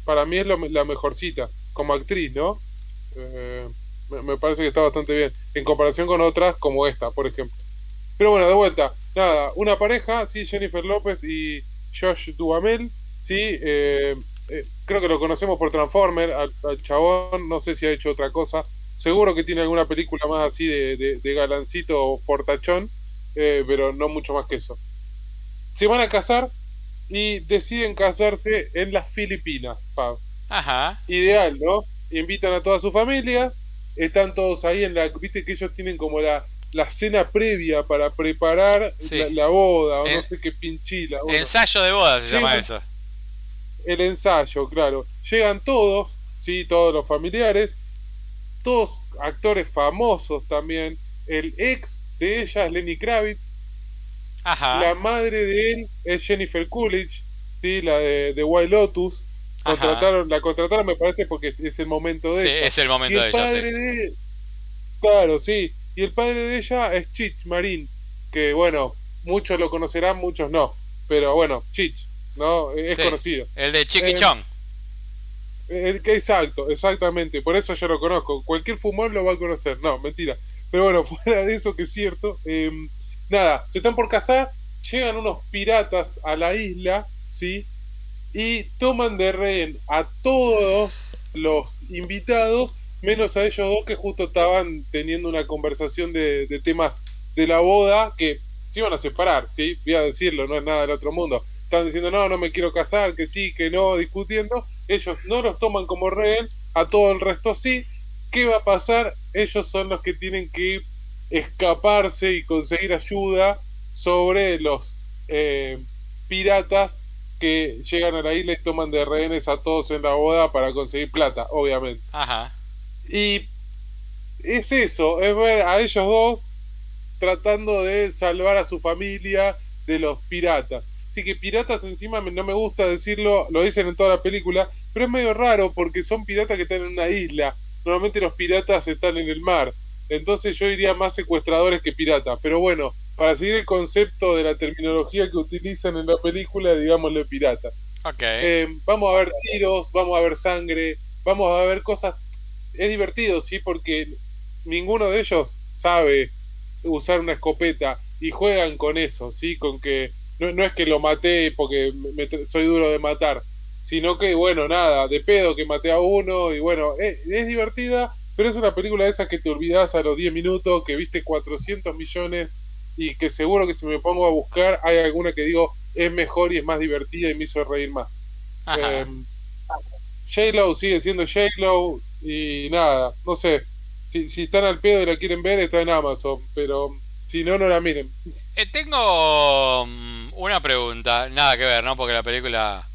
para mí es la mejorcita, como actriz, ¿no? Eh, me, me parece que está bastante bien. En comparación con otras como esta, por ejemplo. Pero bueno, de vuelta. Nada, una pareja, sí, Jennifer López y Josh Duhamel, sí. eh, eh, creo que lo conocemos por Transformer, al, al chabón, no sé si ha hecho otra cosa. Seguro que tiene alguna película más así de, de, de galancito o fortachón, eh, pero no mucho más que eso. Se van a casar y deciden casarse en las Filipinas, Pab. Ajá. Ideal, ¿no? Invitan a toda su familia, están todos ahí en la. Viste que ellos tienen como la, la cena previa para preparar Sí. la, la boda, o En- no sé qué pinchila. bueno, Ensayo de boda se llama eso. el ensayo, claro. Llegan todos, sí, todos los familiares, todos actores famosos también. El ex de ella es Lenny Kravitz, Ajá. la madre de él es Jennifer Coolidge, sí, la de, de White Lotus. Contrataron, la contrataron, me parece, porque es el momento de Sí, ella. es el Y momento de el ella, sí. de Claro, sí. Y el padre de ella es Chich Marín, que bueno, muchos lo conocerán, muchos no. Pero bueno, Chich, ¿no? Es Sí. conocido. El de Chiqui Eh, Chong. Eh, que Exacto, exactamente. Por eso yo lo conozco. Cualquier fumón lo va a conocer. No, mentira. Pero bueno, fuera de eso que es cierto. eh, nada, se están por casar. Llegan unos piratas a la isla, ¿sí? Y toman de rehén a todos los invitados, menos a ellos dos que justo estaban teniendo una conversación de, temas de la boda que se iban a separar, ¿sí? Voy a decirlo, no es nada del otro mundo. Estaban diciendo, no, no me quiero casar, que sí, que no, discutiendo. Ellos no los toman como rehén, a todo el resto sí. ¿Qué va a pasar? Ellos son los que tienen que escaparse y conseguir ayuda sobre los eh, piratas que llegan a la isla y toman de rehenes a todos en la boda para conseguir plata, obviamente. Ajá. Y es eso, es ver a ellos dos tratando de salvar a su familia de los piratas. Así que piratas encima no me gusta decirlo, lo dicen en toda la película, pero es medio raro porque son piratas que están en una isla. Normalmente los piratas están en el mar. Entonces yo diría más secuestradores que piratas. Pero bueno, para seguir el concepto de la terminología que utilizan en la película, digámosle piratas. Ok. Eh, vamos a ver tiros, vamos a ver sangre, vamos a ver cosas. Es divertido, sí, porque ninguno de ellos sabe usar una escopeta y juegan con eso, sí, con que no, no es que lo maté porque me- me- soy duro de matar, sino que, bueno, nada, de pedo que maté a uno y bueno, es, es divertida, pero es una película de esas que te olvidas a los 10 minutos, que viste 400 millones y que seguro que si me pongo a buscar hay alguna que digo es mejor y es más divertida y me hizo reír más. Eh, J-Lo sigue siendo J-Lo y nada, no sé. Si, si están al pedo y la quieren ver, está en Amazon, pero si no, no la miren. Eh, tengo mm, una pregunta, nada que ver, ¿no? Porque la película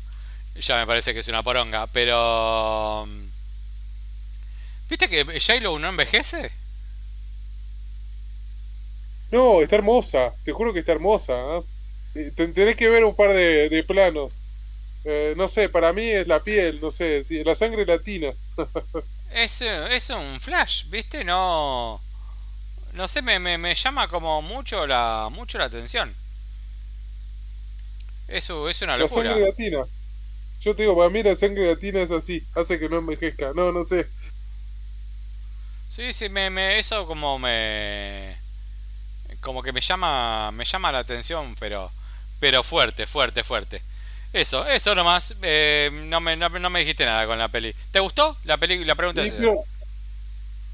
ya me parece que es una poronga, pero... mm, ¿Viste que J-Lo no envejece? No, está hermosa, te juro que está hermosa. Eh, te- Tenés que ver un par de, de planos. Eh, no sé, para mí es la piel, no sé, sí, la sangre latina. Es, eh, es un flash, ¿viste? No... No sé, me, me, me llama como mucho la, mucho la atención. Eso es una La locura. sangre latina. Yo te digo, para mí la sangre latina es así, hace que no envejezca. No, no sé. Sí, sí, me, me, eso como me... Como que me llama, me llama la atención, pero, pero fuerte, fuerte, fuerte. Eso, eso nomás. eh, no, me, no, me- no me dijiste nada con la peli. ¿Te gustó la peli? La pregunta es...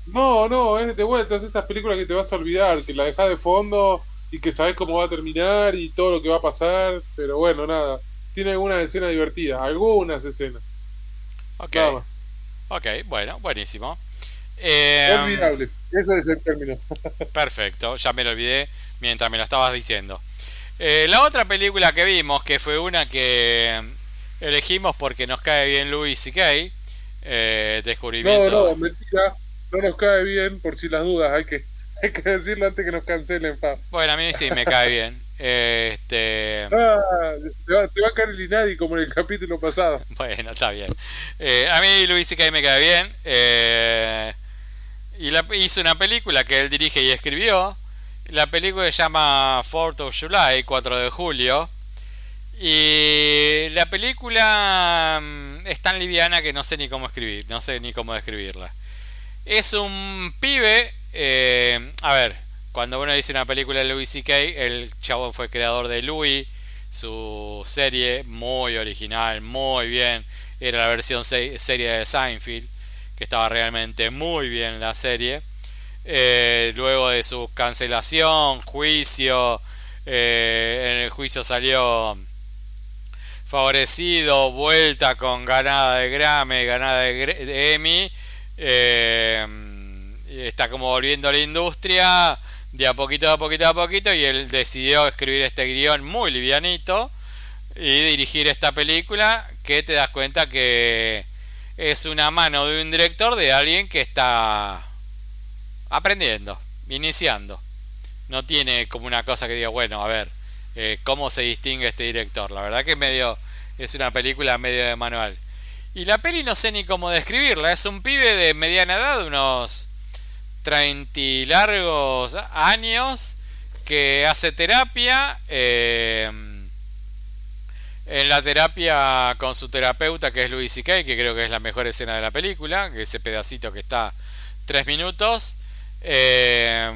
No, no, es de vuelta, es esas películas que te vas a olvidar, que la dejas de fondo y que sabes cómo va a terminar y todo lo que va a pasar, pero bueno, nada. Tiene algunas escenas divertidas, algunas escenas. Ok, ok, bueno, buenísimo. Eh, Olvidable, ese es el término. Perfecto, ya me lo olvidé mientras me lo estabas diciendo. Eh, la otra película que vimos, que fue una que elegimos porque nos cae bien Louis C.K., eh, No, descubrimiento... no, mentira, no nos cae bien por si las dudas, hay que, hay que decirlo antes que nos cancelen, pa. Bueno, a mí sí me cae bien. Este, Ah, te, va, te va a caer el Inadi como en el capítulo pasado. bueno, está bien. Eh, a mí Louis C.K. me cae bien. eh, y hizo una película que él dirige y escribió. La película se llama 4th of July, 4 de julio. Y la película mm, es tan liviana que no sé ni cómo escribir, no sé ni cómo describirla. Es un pibe, eh, a ver, cuando uno dice una película de Louis C.K., el chavo fue creador de Louis, su serie muy original, muy bien. Era la versión serie de Seinfeld, que estaba realmente muy bien la serie. Eh, luego de su cancelación, juicio, eh, en el juicio salió favorecido, vuelta con ganada de Grammy, ganada de, Emmy. Eh, está como volviendo a la industria de a poquito a poquito a poquito y él decidió escribir este guion muy livianito y dirigir esta película que te das cuenta que es una mano de un director de alguien que está aprendiendo, iniciando. No tiene como una cosa que diga, bueno, a ver, eh, cómo se distingue este director. La verdad que es medio es una película medio de manual. Y la peli no sé ni cómo describirla. Es un pibe de mediana edad, unos 30 largos años, que hace terapia. Eh, en la terapia con su terapeuta, que es Louis C.K., que creo que es la mejor escena de la película, ese pedacito que está tres minutos. Eh,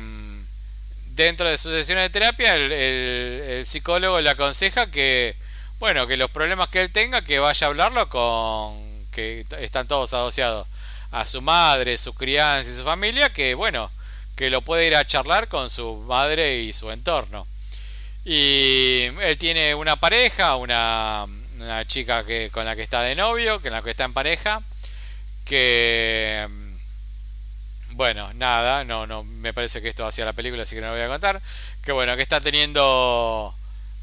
dentro de su sesión de terapia, el, psicólogo le aconseja que, bueno, que los problemas que él tenga, que vaya a hablarlo con que están todos asociados a su madre, su crianza y su familia, que bueno, que lo puede ir a charlar con su madre y su entorno. Y él tiene una pareja, una, una chica que, con la que está de novio, con la que está en pareja, que bueno, nada, no, no, me parece que esto hacía la película, así que no lo voy a contar. Que bueno, que está teniendo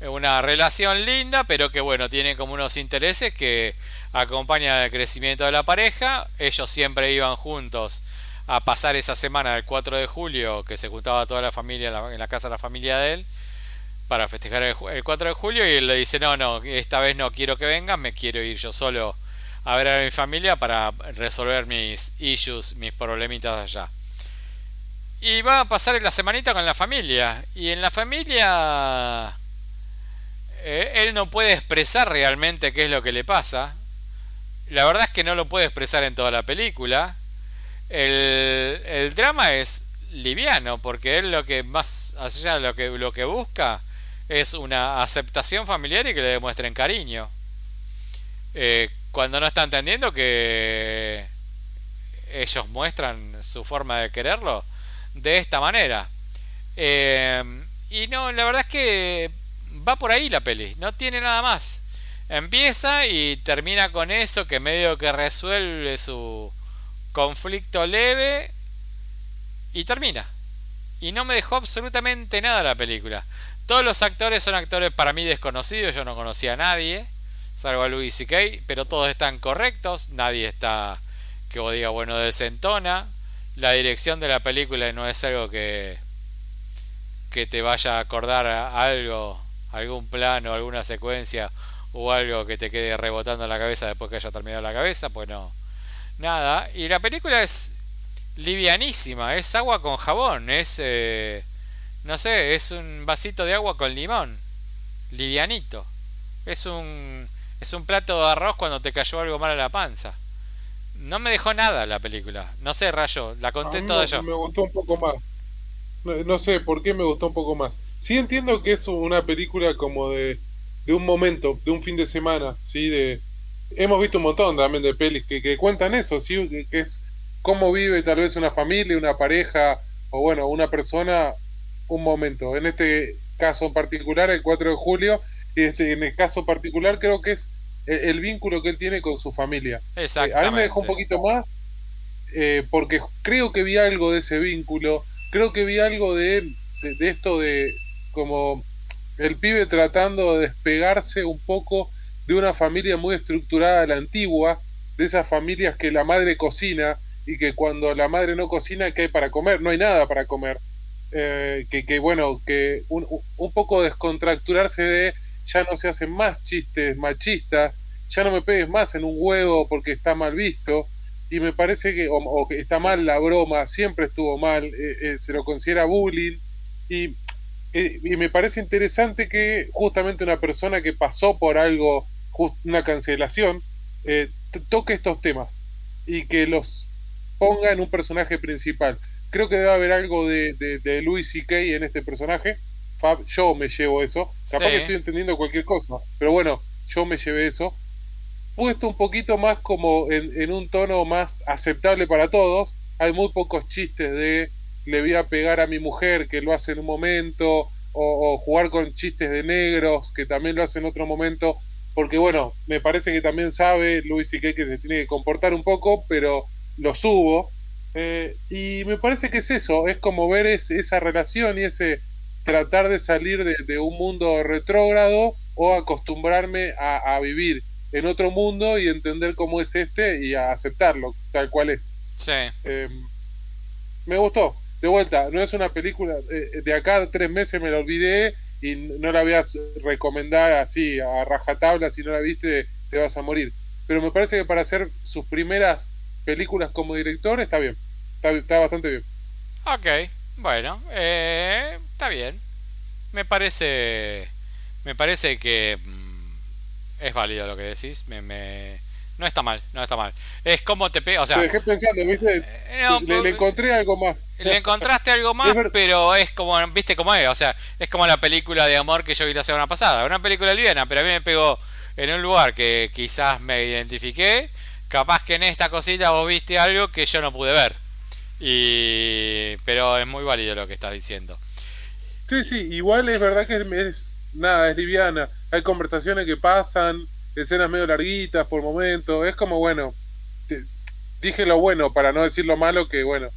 una relación linda, pero que bueno, tiene como unos intereses que acompañan el crecimiento de la pareja. Ellos siempre iban juntos a pasar esa semana del 4 de julio, que se juntaba toda la familia en la casa de la familia de él, para festejar el, 4 de julio, y él le dice, no, no, esta vez no quiero que vengan, me quiero ir yo solo a ver a mi familia para resolver mis issues, mis problemitas allá. Y va a pasar la semanita con la familia. Y en la familia eh, él no puede expresar realmente qué es lo que le pasa. La verdad es que no lo puede expresar en toda la película. El, el drama es liviano, porque él lo que más allá lo que, lo que busca es una aceptación familiar y que le demuestren cariño. Eh, cuando no está entendiendo que ellos muestran su forma de quererlo de esta manera. Eh, y no, la verdad es que va por ahí la peli, no tiene nada más. Empieza y termina con eso que medio que resuelve su conflicto leve y termina. Y no me dejó absolutamente nada la película. Todos los actores son actores para mí desconocidos, yo no conocía a nadie salvo a Louis C.K., pero todos están correctos, nadie está que vos diga, bueno, desentona. La dirección de la película no es algo que, que te vaya a acordar algo, algún plano, alguna secuencia o algo que te quede rebotando en la cabeza después que haya terminado la cabeza, pues no. Nada. Y la película es livianísima, es agua con jabón, es... Eh, no sé, es un vasito de agua con limón. Livianito. Es un es un plato de arroz cuando te cayó algo mal a la panza. No me dejó nada la película. No sé, Rayo, la conté toda yo. Me gustó un poco más. No, sé por qué me gustó un poco más. Sí entiendo que es una película como de, de un momento, de un fin de semana, ¿sí? De, hemos visto un montón también de pelis que, que cuentan eso, ¿sí? Que, es cómo vive tal vez una familia, una pareja, o bueno, una persona, un momento. En este caso en particular, el 4 de julio, y este, en el caso particular creo que es el, vínculo que él tiene con su familia. Exactamente. Eh, a mí me dejó un poquito más eh, porque creo que vi algo de ese vínculo, creo que vi algo de, de, de esto de como el pibe tratando de despegarse un poco de una familia muy estructurada la antigua, de esas familias que la madre cocina y que cuando la madre no cocina, ¿qué hay para comer? No hay nada para comer. Eh, que, que, bueno, que un, un, poco descontracturarse de ya no se hacen más chistes machistas, ya no me pegues más en un huevo porque está mal visto, y me parece que, está mal la broma, siempre estuvo mal, eh, eh, se lo considera bullying, eh, y, me parece interesante que justamente una persona que pasó por algo, una cancelación, toque estos temas, y que los ponga en un personaje principal. Creo que debe haber algo de, de, de Louis C.K. en este personaje. Fab, yo me llevo eso. Capaz Sí. que estoy entendiendo cualquier cosa, pero bueno, yo me llevé eso. Puesto un poquito más como en, en un tono más aceptable para todos. Hay muy pocos chistes de le voy a pegar a mi mujer, que lo hace en un momento, o, o jugar con chistes de negros, que también lo hace en otro momento. Porque bueno, me parece que también sabe Louis C.K. que se tiene que comportar un poco, pero lo subo. Eh, y me parece que es eso, es como ver es- esa relación y ese tratar de salir de, de un mundo retrógrado o acostumbrarme a, a vivir en otro mundo y entender cómo es este y a aceptarlo tal cual es. Sí. Eh, me gustó. De vuelta, no es una película, eh, de acá tres meses me la olvidé y no la voy a recomendar así a rajatabla, si no la viste te vas a morir. Pero me parece que para hacer sus primeras películas como director está bien, está, está bastante bien. Ok, bueno, eh, está bien. Me parece, me parece que mm, es válido lo que decís. Me, me- no está mal, no está mal. Es como te pega, o sea, Te dejé pensando, ¿viste? eh, no, le, le encontré algo más. le encontraste algo más, Es pero es como, viste cómo es, o sea, es como la película de amor que yo vi la semana pasada. Una película liviana, pero a mí me pegó en un lugar que quizás me identifiqué. Capaz que en esta cosita vos viste algo que yo no pude ver. Y pero es muy válido lo que estás diciendo. Sí, sí, igual es verdad que es, nada, es liviana. Hay conversaciones que pasan, escenas medio larguitas por momento. Es como, bueno, te- dije lo bueno para no decir lo malo, que bueno,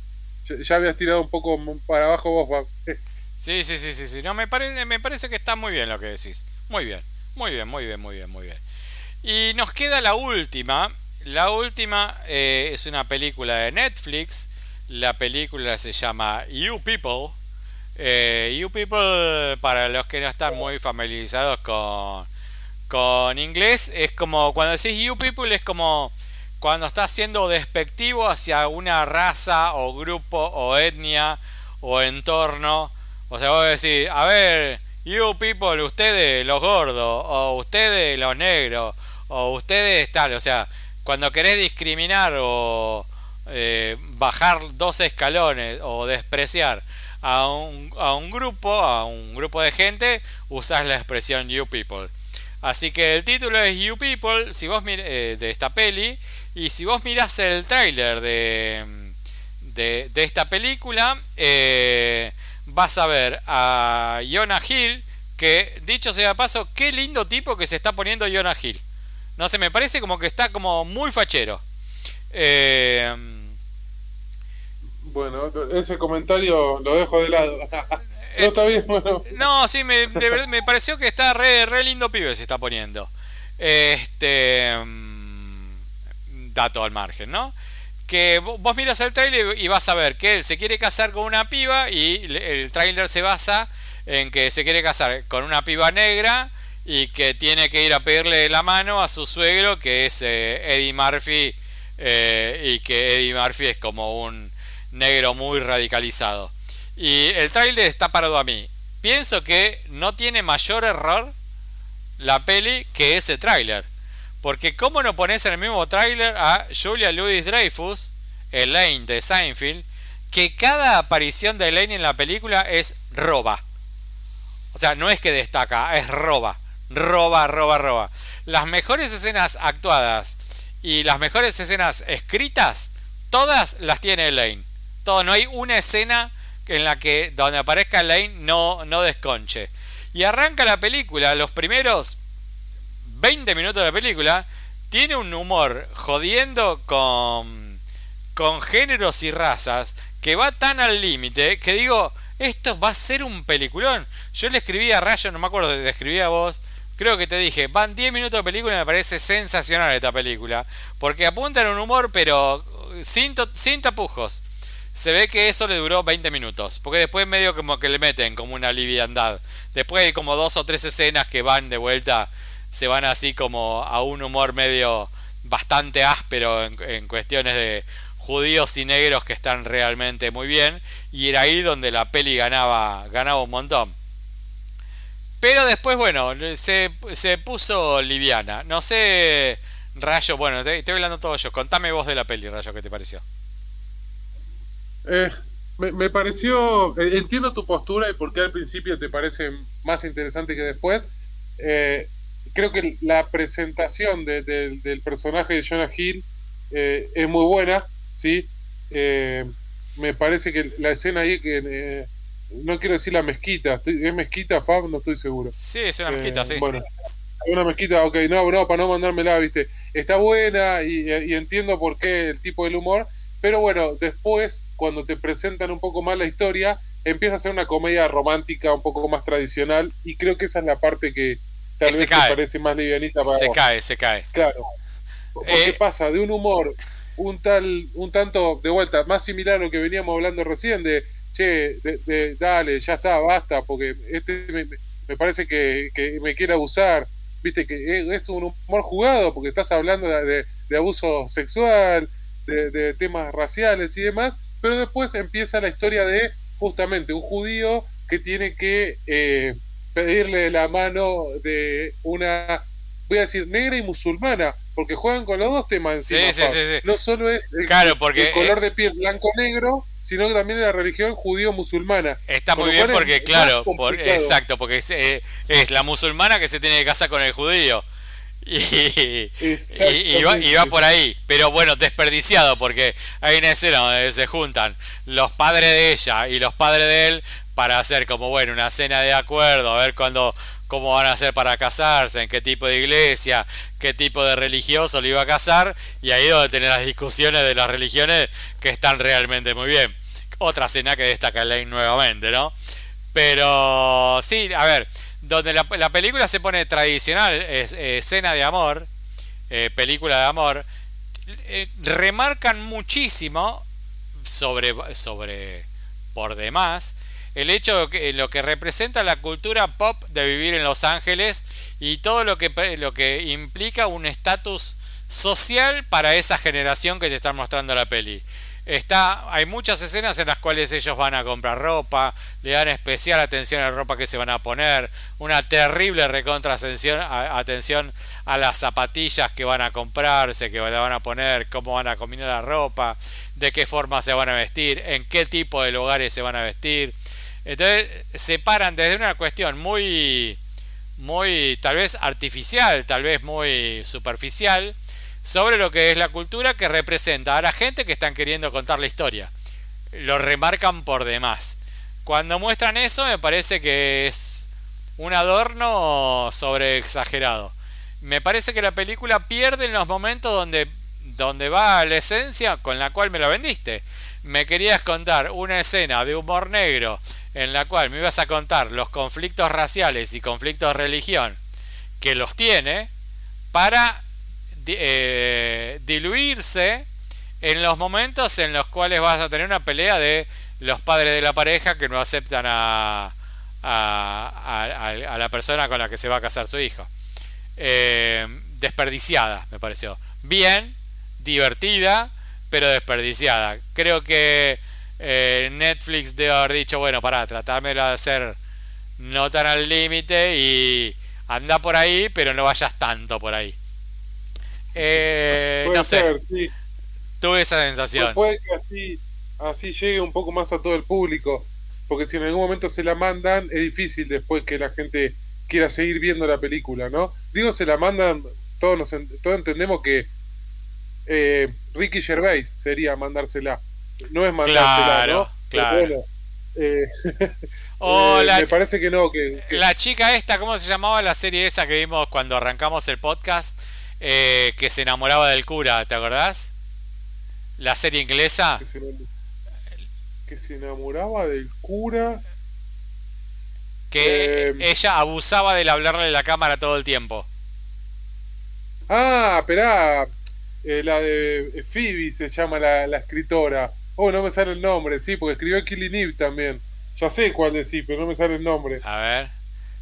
ya, ya habías tirado un poco para abajo vos. Eh, Sí, sí, sí, sí, sí. No, me parece, me parece que está muy bien lo que decís. Muy bien, muy bien, muy bien, muy bien, muy bien. Y nos queda la última. La última eh, es una película de Netflix. La película se llama You People. Eh, you People, para los que no están muy familiarizados con, con inglés, es como cuando decís You People, es como cuando estás siendo despectivo hacia una raza o grupo o etnia o entorno. O sea, vos decís, a ver, you people, ustedes los gordos, o ustedes los negros, o ustedes tal. O sea, cuando querés discriminar o eh, bajar dos escalones o despreciar a un, a un grupo, a un grupo de gente, usás la expresión you people. Así que el título es You People, si vos eh, de esta peli, y si vos mirás el tráiler de, de, de esta película, eh, vas a ver a Jonah Hill, que dicho sea de paso, qué lindo tipo que se está poniendo Jonah Hill. No sé, me parece como que está como muy fachero. Eh, Bueno, ese comentario lo dejo de lado. no está bien, bueno. No, sí, me, de verdad me pareció que está re, re lindo pibe se está poniendo. Este. mm, Dato al margen, ¿no? Que vo- vos miras el trailer y vas a ver que él se quiere casar con una piba y el trailer se basa en que se quiere casar con una piba negra y que tiene que ir a pedirle la mano a su suegro que es eh, Eddie Murphy eh, y que Eddie Murphy es como un negro muy radicalizado. Y el tráiler está parado a mí. Pienso que no tiene mayor error la peli que ese tráiler. Porque cómo no pones en el mismo tráiler a Julia Louis Dreyfus, Elaine de Seinfeld, que cada aparición de Elaine en la película es roba. O sea, no es que destaca, es roba. Roba, roba, roba. Las mejores escenas actuadas y las mejores escenas escritas, todas las tiene Elaine. Todo, no hay una escena en la que donde aparezca Elaine no, no desconche. Y arranca la película, los primeros 20 minutos de la película, tiene un humor jodiendo con, con géneros y razas que va tan al límite que digo, esto va a ser un peliculón. Yo le escribí a Rayo, no me acuerdo, te escribí a vos, creo que te dije, van 10 minutos de película y me parece sensacional esta película, porque apuntan un humor pero sin, to- sin tapujos. Se ve que eso le duró 20 minutos, porque después medio como que le meten como una liviandad. Después hay como dos o tres escenas que van de vuelta, se van así como a un humor medio bastante áspero en, en cuestiones de judíos y negros que están realmente muy bien. Y era ahí donde la peli ganaba, ganaba un montón. Pero después, bueno, se, se puso liviana. No sé, Rayo, bueno, estoy hablando todo yo. Contame vos de la peli, Rayo, ¿qué te pareció? Eh, me, pareció, eh, entiendo tu postura y por qué al principio te parece más interesante que después. Eh, creo que la presentación de- de- del personaje de Jonah Hill es muy buena, ¿sí? Me parece que la escena ahí que... no quiero decir la mezquita, estoy- ¿es mezquita, Fab? No estoy seguro. Sí, es una mezquita, Eh, sí. Bueno, una mezquita, ok, no, no, para no mandármela, viste. Está buena y, y entiendo por qué el tipo del humor, pero bueno, después, cuando te presentan un poco más la historia, empieza a ser una comedia romántica un poco más tradicional y creo que esa es la parte que tal Que vez te parece más livianita para se vos. cae, se cae. Claro. Porque Eh, pasa de un humor un tal, un tanto de vuelta, más similar a lo que veníamos hablando recién, de che, de, de- dale, ya está, basta, porque este me, me parece que, que me quiere abusar, viste que es- un humor jugado, porque estás hablando de, abuso sexual, de, de temas raciales y demás, pero después empieza la historia de justamente un judío que tiene que eh, pedirle la mano de una, voy a decir, negra y musulmana, porque juegan con los dos temas encima. sí, sí, sí. No solo es el, Claro, porque, el color eh, de piel blanco-negro, sino que también la religión judío-musulmana. Está muy bien es porque, claro, por- exacto, porque es, eh, es la musulmana que se tiene que casar con el judío. Y, y, y va, y va por ahí, pero bueno, desperdiciado porque hay una escena donde se juntan los padres de ella y los padres de él para hacer como bueno una cena de acuerdo, a ver cuándo cómo van a hacer para casarse, en qué tipo de iglesia, qué tipo de religioso le iba a casar y ahí donde tener las discusiones de las religiones que están realmente muy bien. Otra cena que destaca Lane nuevamente, ¿no? Pero sí, a ver, donde la, la película se pone tradicional, es eh, escena de amor, eh, película de amor, eh, remarcan muchísimo sobre, sobre por demás el hecho de que lo que representa la cultura pop de vivir en Los Ángeles y todo lo que lo que implica un estatus social para esa generación que te está mostrando la peli. Está, hay muchas escenas en las cuales ellos van a comprar ropa, le dan especial atención a la ropa que se van a poner, una terrible recontra a, atención a las zapatillas que van a comprarse, que van a poner, cómo van a combinar la ropa, de qué forma se van a vestir, en qué tipo de lugares se van a vestir. Entonces se paran desde una cuestión muy, muy tal vez artificial, tal vez muy superficial, sobre lo que es la cultura que representa a la gente que están queriendo contar la historia. Lo remarcan por demás. Cuando muestran eso me parece que es un adorno sobre exagerado. Me parece que la película pierde en los momentos donde, donde va la esencia con la cual me la vendiste. Me querías contar una escena de humor negro en la cual me ibas a contar los conflictos raciales y conflictos de religión que los tiene para eh, diluirse en los momentos en los cuales vas a tener una pelea de los padres de la pareja que no aceptan a, a, a, la persona con la que se va a casar su hijo. Eh, desperdiciada, me pareció. Bien, divertida, pero desperdiciada. Creo que eh, Netflix debe haber dicho, bueno, para tratármela de hacer no tan al límite y anda por ahí, pero no vayas tanto por ahí. Eh, no sé, ser, sí. tuve esa sensación. Puede que así, así llegue un poco más a todo el público. Porque si en algún momento se la mandan, es difícil después que la gente quiera seguir viendo la película, ¿no? Digo, se la mandan, todos, nos, todos entendemos que eh, Ricky Gervais sería mandársela. No es mandársela, Claro, ¿no? Pero claro. bueno, eh, O eh, la, me parece que no, que, que- la chica esta, ¿cómo se llamaba la serie esa que vimos cuando arrancamos el podcast? Eh, que se enamoraba del cura, ¿te acordás? La serie inglesa. que se, enam- que se enamoraba del cura. que ella abusaba del hablarle a la cámara todo el tiempo. Ah, esperá, eh, la de Phoebe se llama la, la escritora. Oh, no me sale el nombre, sí, porque escribió Killing Eve también. Ya sé cuál decir, pero no me sale el nombre. A ver.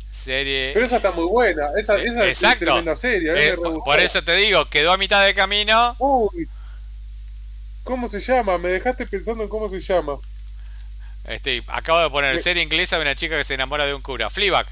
Serie. Pero esa está muy buena, esa, Sí, esa es tremenda serie. Eh, por eso te digo, quedó a mitad de camino. Uy, ¿cómo se llama? Me dejaste pensando en cómo se llama. Este, acabo de poner Eh. serie inglesa de una chica que se enamora de un cura. Fleabag.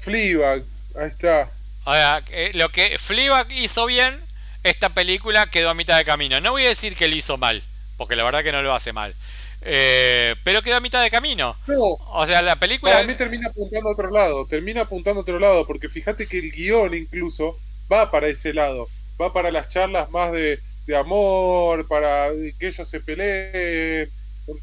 Fleabag, ahí está. O sea, eh, lo que Fleabag hizo bien, esta película quedó a mitad de camino. No voy a decir que lo hizo mal, porque la verdad que no lo hace mal. Eh, pero quedó a mitad de camino. No, O sea, la película... para mí termina apuntando a otro lado, termina apuntando a otro lado, porque fíjate que el guion incluso va para ese lado, va para las charlas más de, de amor, para que ellos se peleen,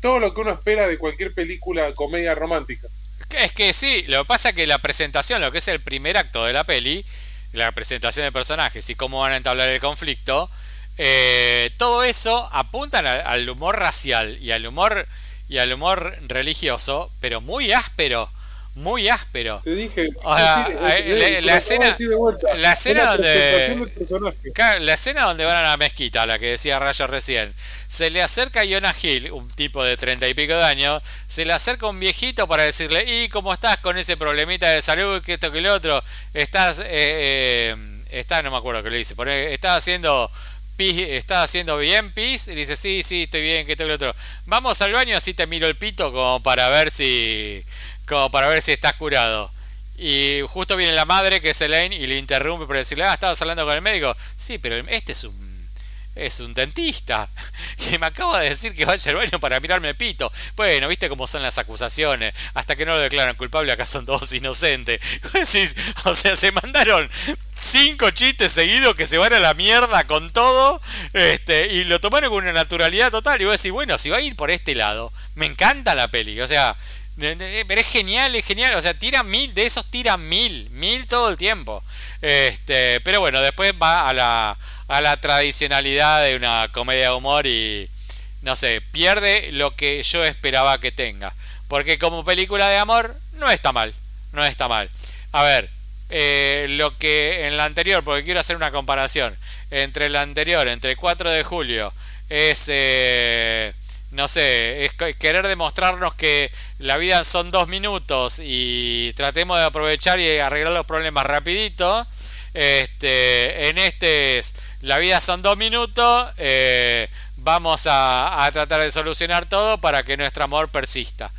todo lo que uno espera de cualquier película comedia romántica. Es que sí, lo que pasa es que la presentación, lo que es el primer acto de la peli, la presentación de personajes y cómo van a entablar el conflicto, eh, todo eso apuntan al, al humor racial y al humor y al humor religioso, pero muy áspero, muy áspero. Te dije, O sea, sí, eh, la- escena- de la escena donde- La escena donde van a la mezquita, la que decía Rayo recién, se le acerca a Jonah Hill, un tipo de treinta y pico de años, se le acerca un viejito para decirle, ¿y cómo estás con ese problemita de salud, que esto que lo otro? Estás, eh, eh, no me acuerdo qué le dice, estás haciendo estás haciendo bien pis, y dice, sí, sí, estoy bien, que esto que lo otro. Vamos al baño, así te miro el pito como para ver si, como para ver si estás curado. Y justo viene la madre, que es Elaine, y le interrumpe para decirle, ah, estabas hablando con el médico. Sí, pero este es un es un dentista que me acaba de decir que vaya al baño para mirarme el pito. Bueno, viste cómo son las acusaciones. Hasta que no lo declaran culpable, acá son todos inocentes. O sea, se mandaron cinco chistes seguidos que se van a la mierda con todo. Este, y lo tomaron con una naturalidad total. Y vos decís, bueno, si va a ir por este lado, me encanta la peli. O sea, pero es genial, es genial. O sea, tira mil, de esos tira mil, mil todo el tiempo. Este, pero bueno, después va a la, a la tradicionalidad de una comedia de humor y no sé, pierde lo que yo esperaba que tenga. Porque como película de amor no está mal, no está mal. A ver, eh, lo que en la anterior, porque quiero hacer una comparación, entre la anterior, entre el 4 de julio, es, eh, no sé, es que- querer demostrarnos que la vida son dos minutos y tratemos de aprovechar y arreglar los problemas rapidito. Este, en este es, la vida son dos minutos, eh, vamos a, tratar de solucionar todo para que nuestro amor persista.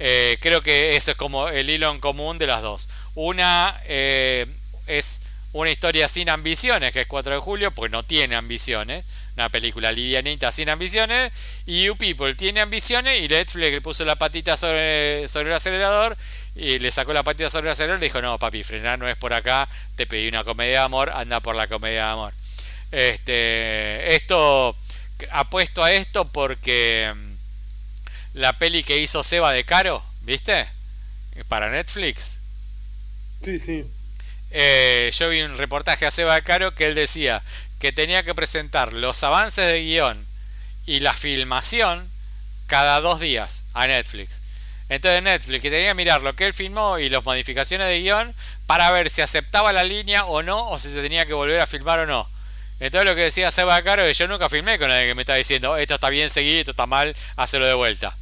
Eh, creo que eso es como el hilo en común de las dos. Una eh, es una historia sin ambiciones, que es 4 de julio, porque no tiene ambiciones. Una película livianita sin ambiciones. Y You People tiene ambiciones y Netflix le puso la patita sobre, sobre el acelerador y le sacó la patita sobre el acelerador y le dijo, no, papi, frenar no es por acá, te pedí una comedia de amor, anda por la comedia de amor. Este, esto, apuesto a esto porque mm, la peli que hizo Seba de Caro, ¿viste? Para Netflix. Sí, sí. Eh, yo vi un reportaje a Seba de Caro que él decía que tenía que presentar los avances de guion y la filmación cada dos días a Netflix. Entonces Netflix que tenía que mirar lo que él filmó y las modificaciones de guion para ver si aceptaba la línea o no, o si se tenía que volver a filmar o no. Entonces lo que decía Seba Caro es yo nunca filmé con el que me está diciendo esto está bien seguido, esto está mal, hacerlo de vuelta.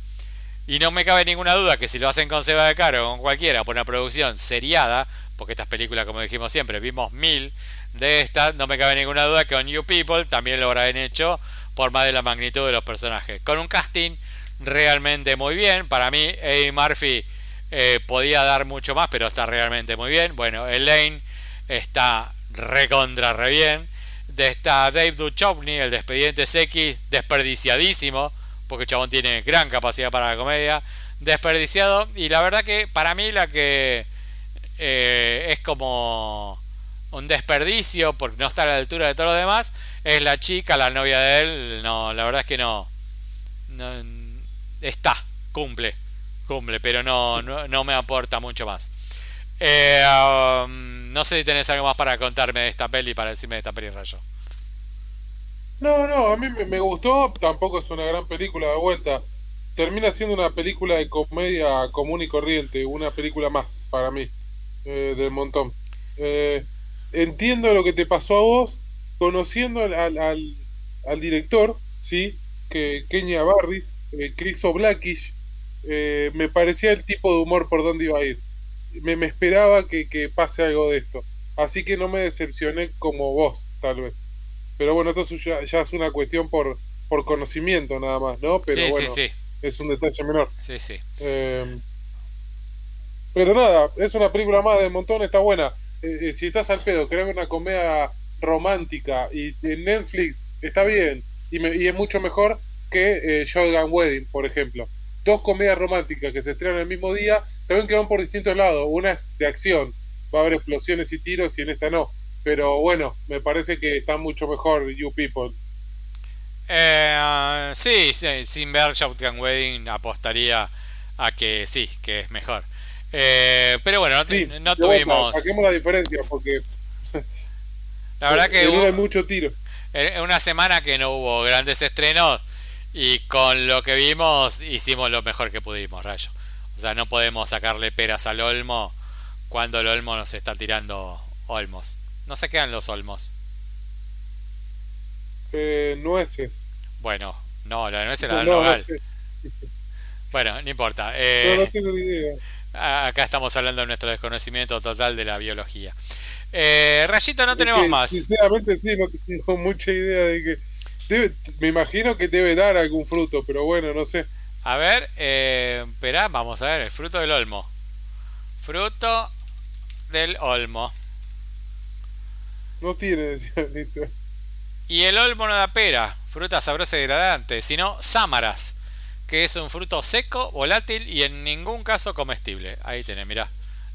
Y no me cabe ninguna duda que si lo hacen con Seba de Caro o con cualquiera por una producción seriada, porque estas películas, como dijimos siempre, vimos mil de estas, no me cabe ninguna duda que con You People también lo habrán hecho por más de la magnitud de los personajes. Con un casting realmente muy bien. Para mí, Eddie Murphy eh, podía dar mucho más, pero está realmente muy bien. Bueno, Elaine está recontra re bien. De está Dave Duchovny, el de Expedientes X, desperdiciadísimo, porque chabón tiene gran capacidad para la comedia. Desperdiciado. Y la verdad que para mí la que eh, es como un desperdicio porque no está a la altura de todo lo demás es la chica, la novia de él. No, la verdad es que no. no está, cumple, cumple, pero no, no, no me aporta mucho más. Eh, um, no sé si tenés algo más para contarme de esta peli, para decirme de esta peli rayo. No, no, a mí me, gustó, tampoco es una gran película de vuelta. Termina siendo una película de comedia común y corriente, una película más para mí, eh, del montón. Eh, entiendo lo que te pasó a vos, conociendo al, al, al, al director, ¿sí? Que Kenya Barris, eh, Chris O'Blackish, eh, me parecía el tipo de humor por donde iba a ir. Me, me esperaba que, que pase algo de esto. Así que no me decepcioné como vos, tal vez. Pero bueno, esto es ya, ya es una cuestión por, por conocimiento nada más, ¿no? Pero sí, bueno, sí, sí, es un detalle menor. sí, sí. Eh, pero nada, es una película más del montón, está buena. Eh, eh, si estás al pedo, querés una comedia romántica y en Netflix está bien y, me- y es mucho mejor, que eh, Shotgun Wedding, por ejemplo. Dos comedias románticas que se estrenan el mismo día, también que van por distintos lados. Una es de acción, va a haber explosiones y tiros, y en esta no. Pero bueno, me parece que está mucho mejor You People. Eh, sí, sí, sin ver Shotgun Wedding apostaría a que sí, que es mejor. Eh, pero bueno, no, Sí, no tuvimos. Saquemos la diferencia, porque La verdad que hay hubo- mucho tiro. en una semana que no hubo grandes estrenos y con lo que vimos hicimos lo mejor que pudimos, Rayo. O sea, no podemos sacarle peras al olmo cuando el olmo nos está tirando olmos. No se quedan los olmos. Eh, nueces. Bueno, no, la nuez era No, del no, nogal. sé. Bueno, no importa. No, Eh, no tengo ni idea. A- acá estamos hablando de nuestro desconocimiento total de la biología. Eh, Rayito, no Es tenemos que, más. Sinceramente, sí, no tengo mucha idea de que. debe- me imagino que debe dar algún fruto, pero bueno, no sé. A ver, eh, espera, vamos a ver, el fruto del olmo. Fruto del olmo. No tiene, decía listo. Y el olmo no da pera, fruta sabrosa y degradante, sino sámaras, que es un fruto seco, volátil y en ningún caso comestible. Ahí tenés, mirá.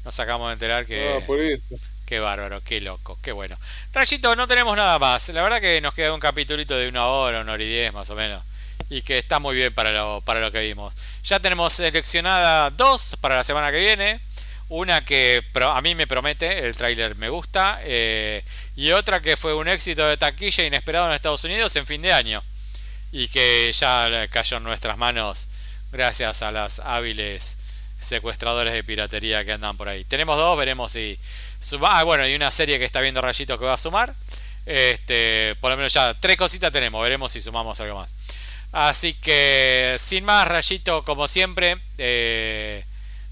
Nos acabamos de enterar que... Ah, por eso. Qué bárbaro, qué loco, qué bueno. Rayito, no tenemos nada más. La verdad que nos queda un capitulito de una hora, una hora y diez más o menos. Y que está muy bien para lo, para lo que vimos. Ya tenemos seleccionada dos para la semana que viene. Una que a mí me promete, el tráiler me gusta. eh, y otra que fue un éxito de taquilla inesperado en Estados Unidos en fin de año. Y que ya cayó en nuestras manos gracias a las hábiles secuestradores de piratería que andan por ahí. Tenemos dos, veremos si suma. Ah, bueno, y una serie que está viendo Rayito que va a sumar. Este, por lo menos ya tres cositas tenemos, veremos si sumamos algo más. Así que, sin más, Rayito, como siempre, eh,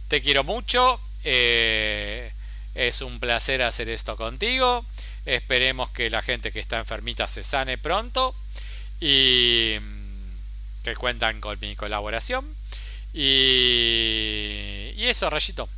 te quiero mucho. eh, es un placer hacer esto contigo. Esperemos que la gente que está enfermita se sane pronto. Y mm, que cuentan con mi colaboración. Y, y eso, Rayito.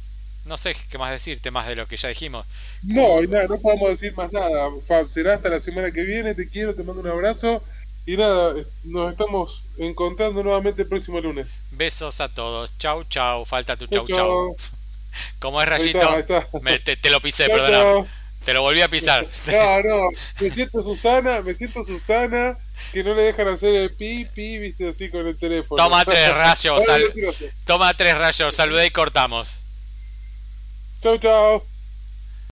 No sé qué más decirte más de lo que ya dijimos. No, nada, no podemos decir más nada. Fab, será hasta la semana que viene. Te quiero, te mando un abrazo. Y nada, nos estamos encontrando nuevamente el próximo lunes. Besos a todos. Chau, chau. Falta tu chau, Chau, chau. Como es Ahí Rayito, está, ahí está. me- te, te lo pisé, Chau, perdona. Te lo volví a pisar. No, no, me siento Susana, me siento Susana, que no le dejan hacer el pi, pi, viste, así con el teléfono. Toma tres rayos, sal-. Toma tres rayos, saludé y cortamos. Chau, chau.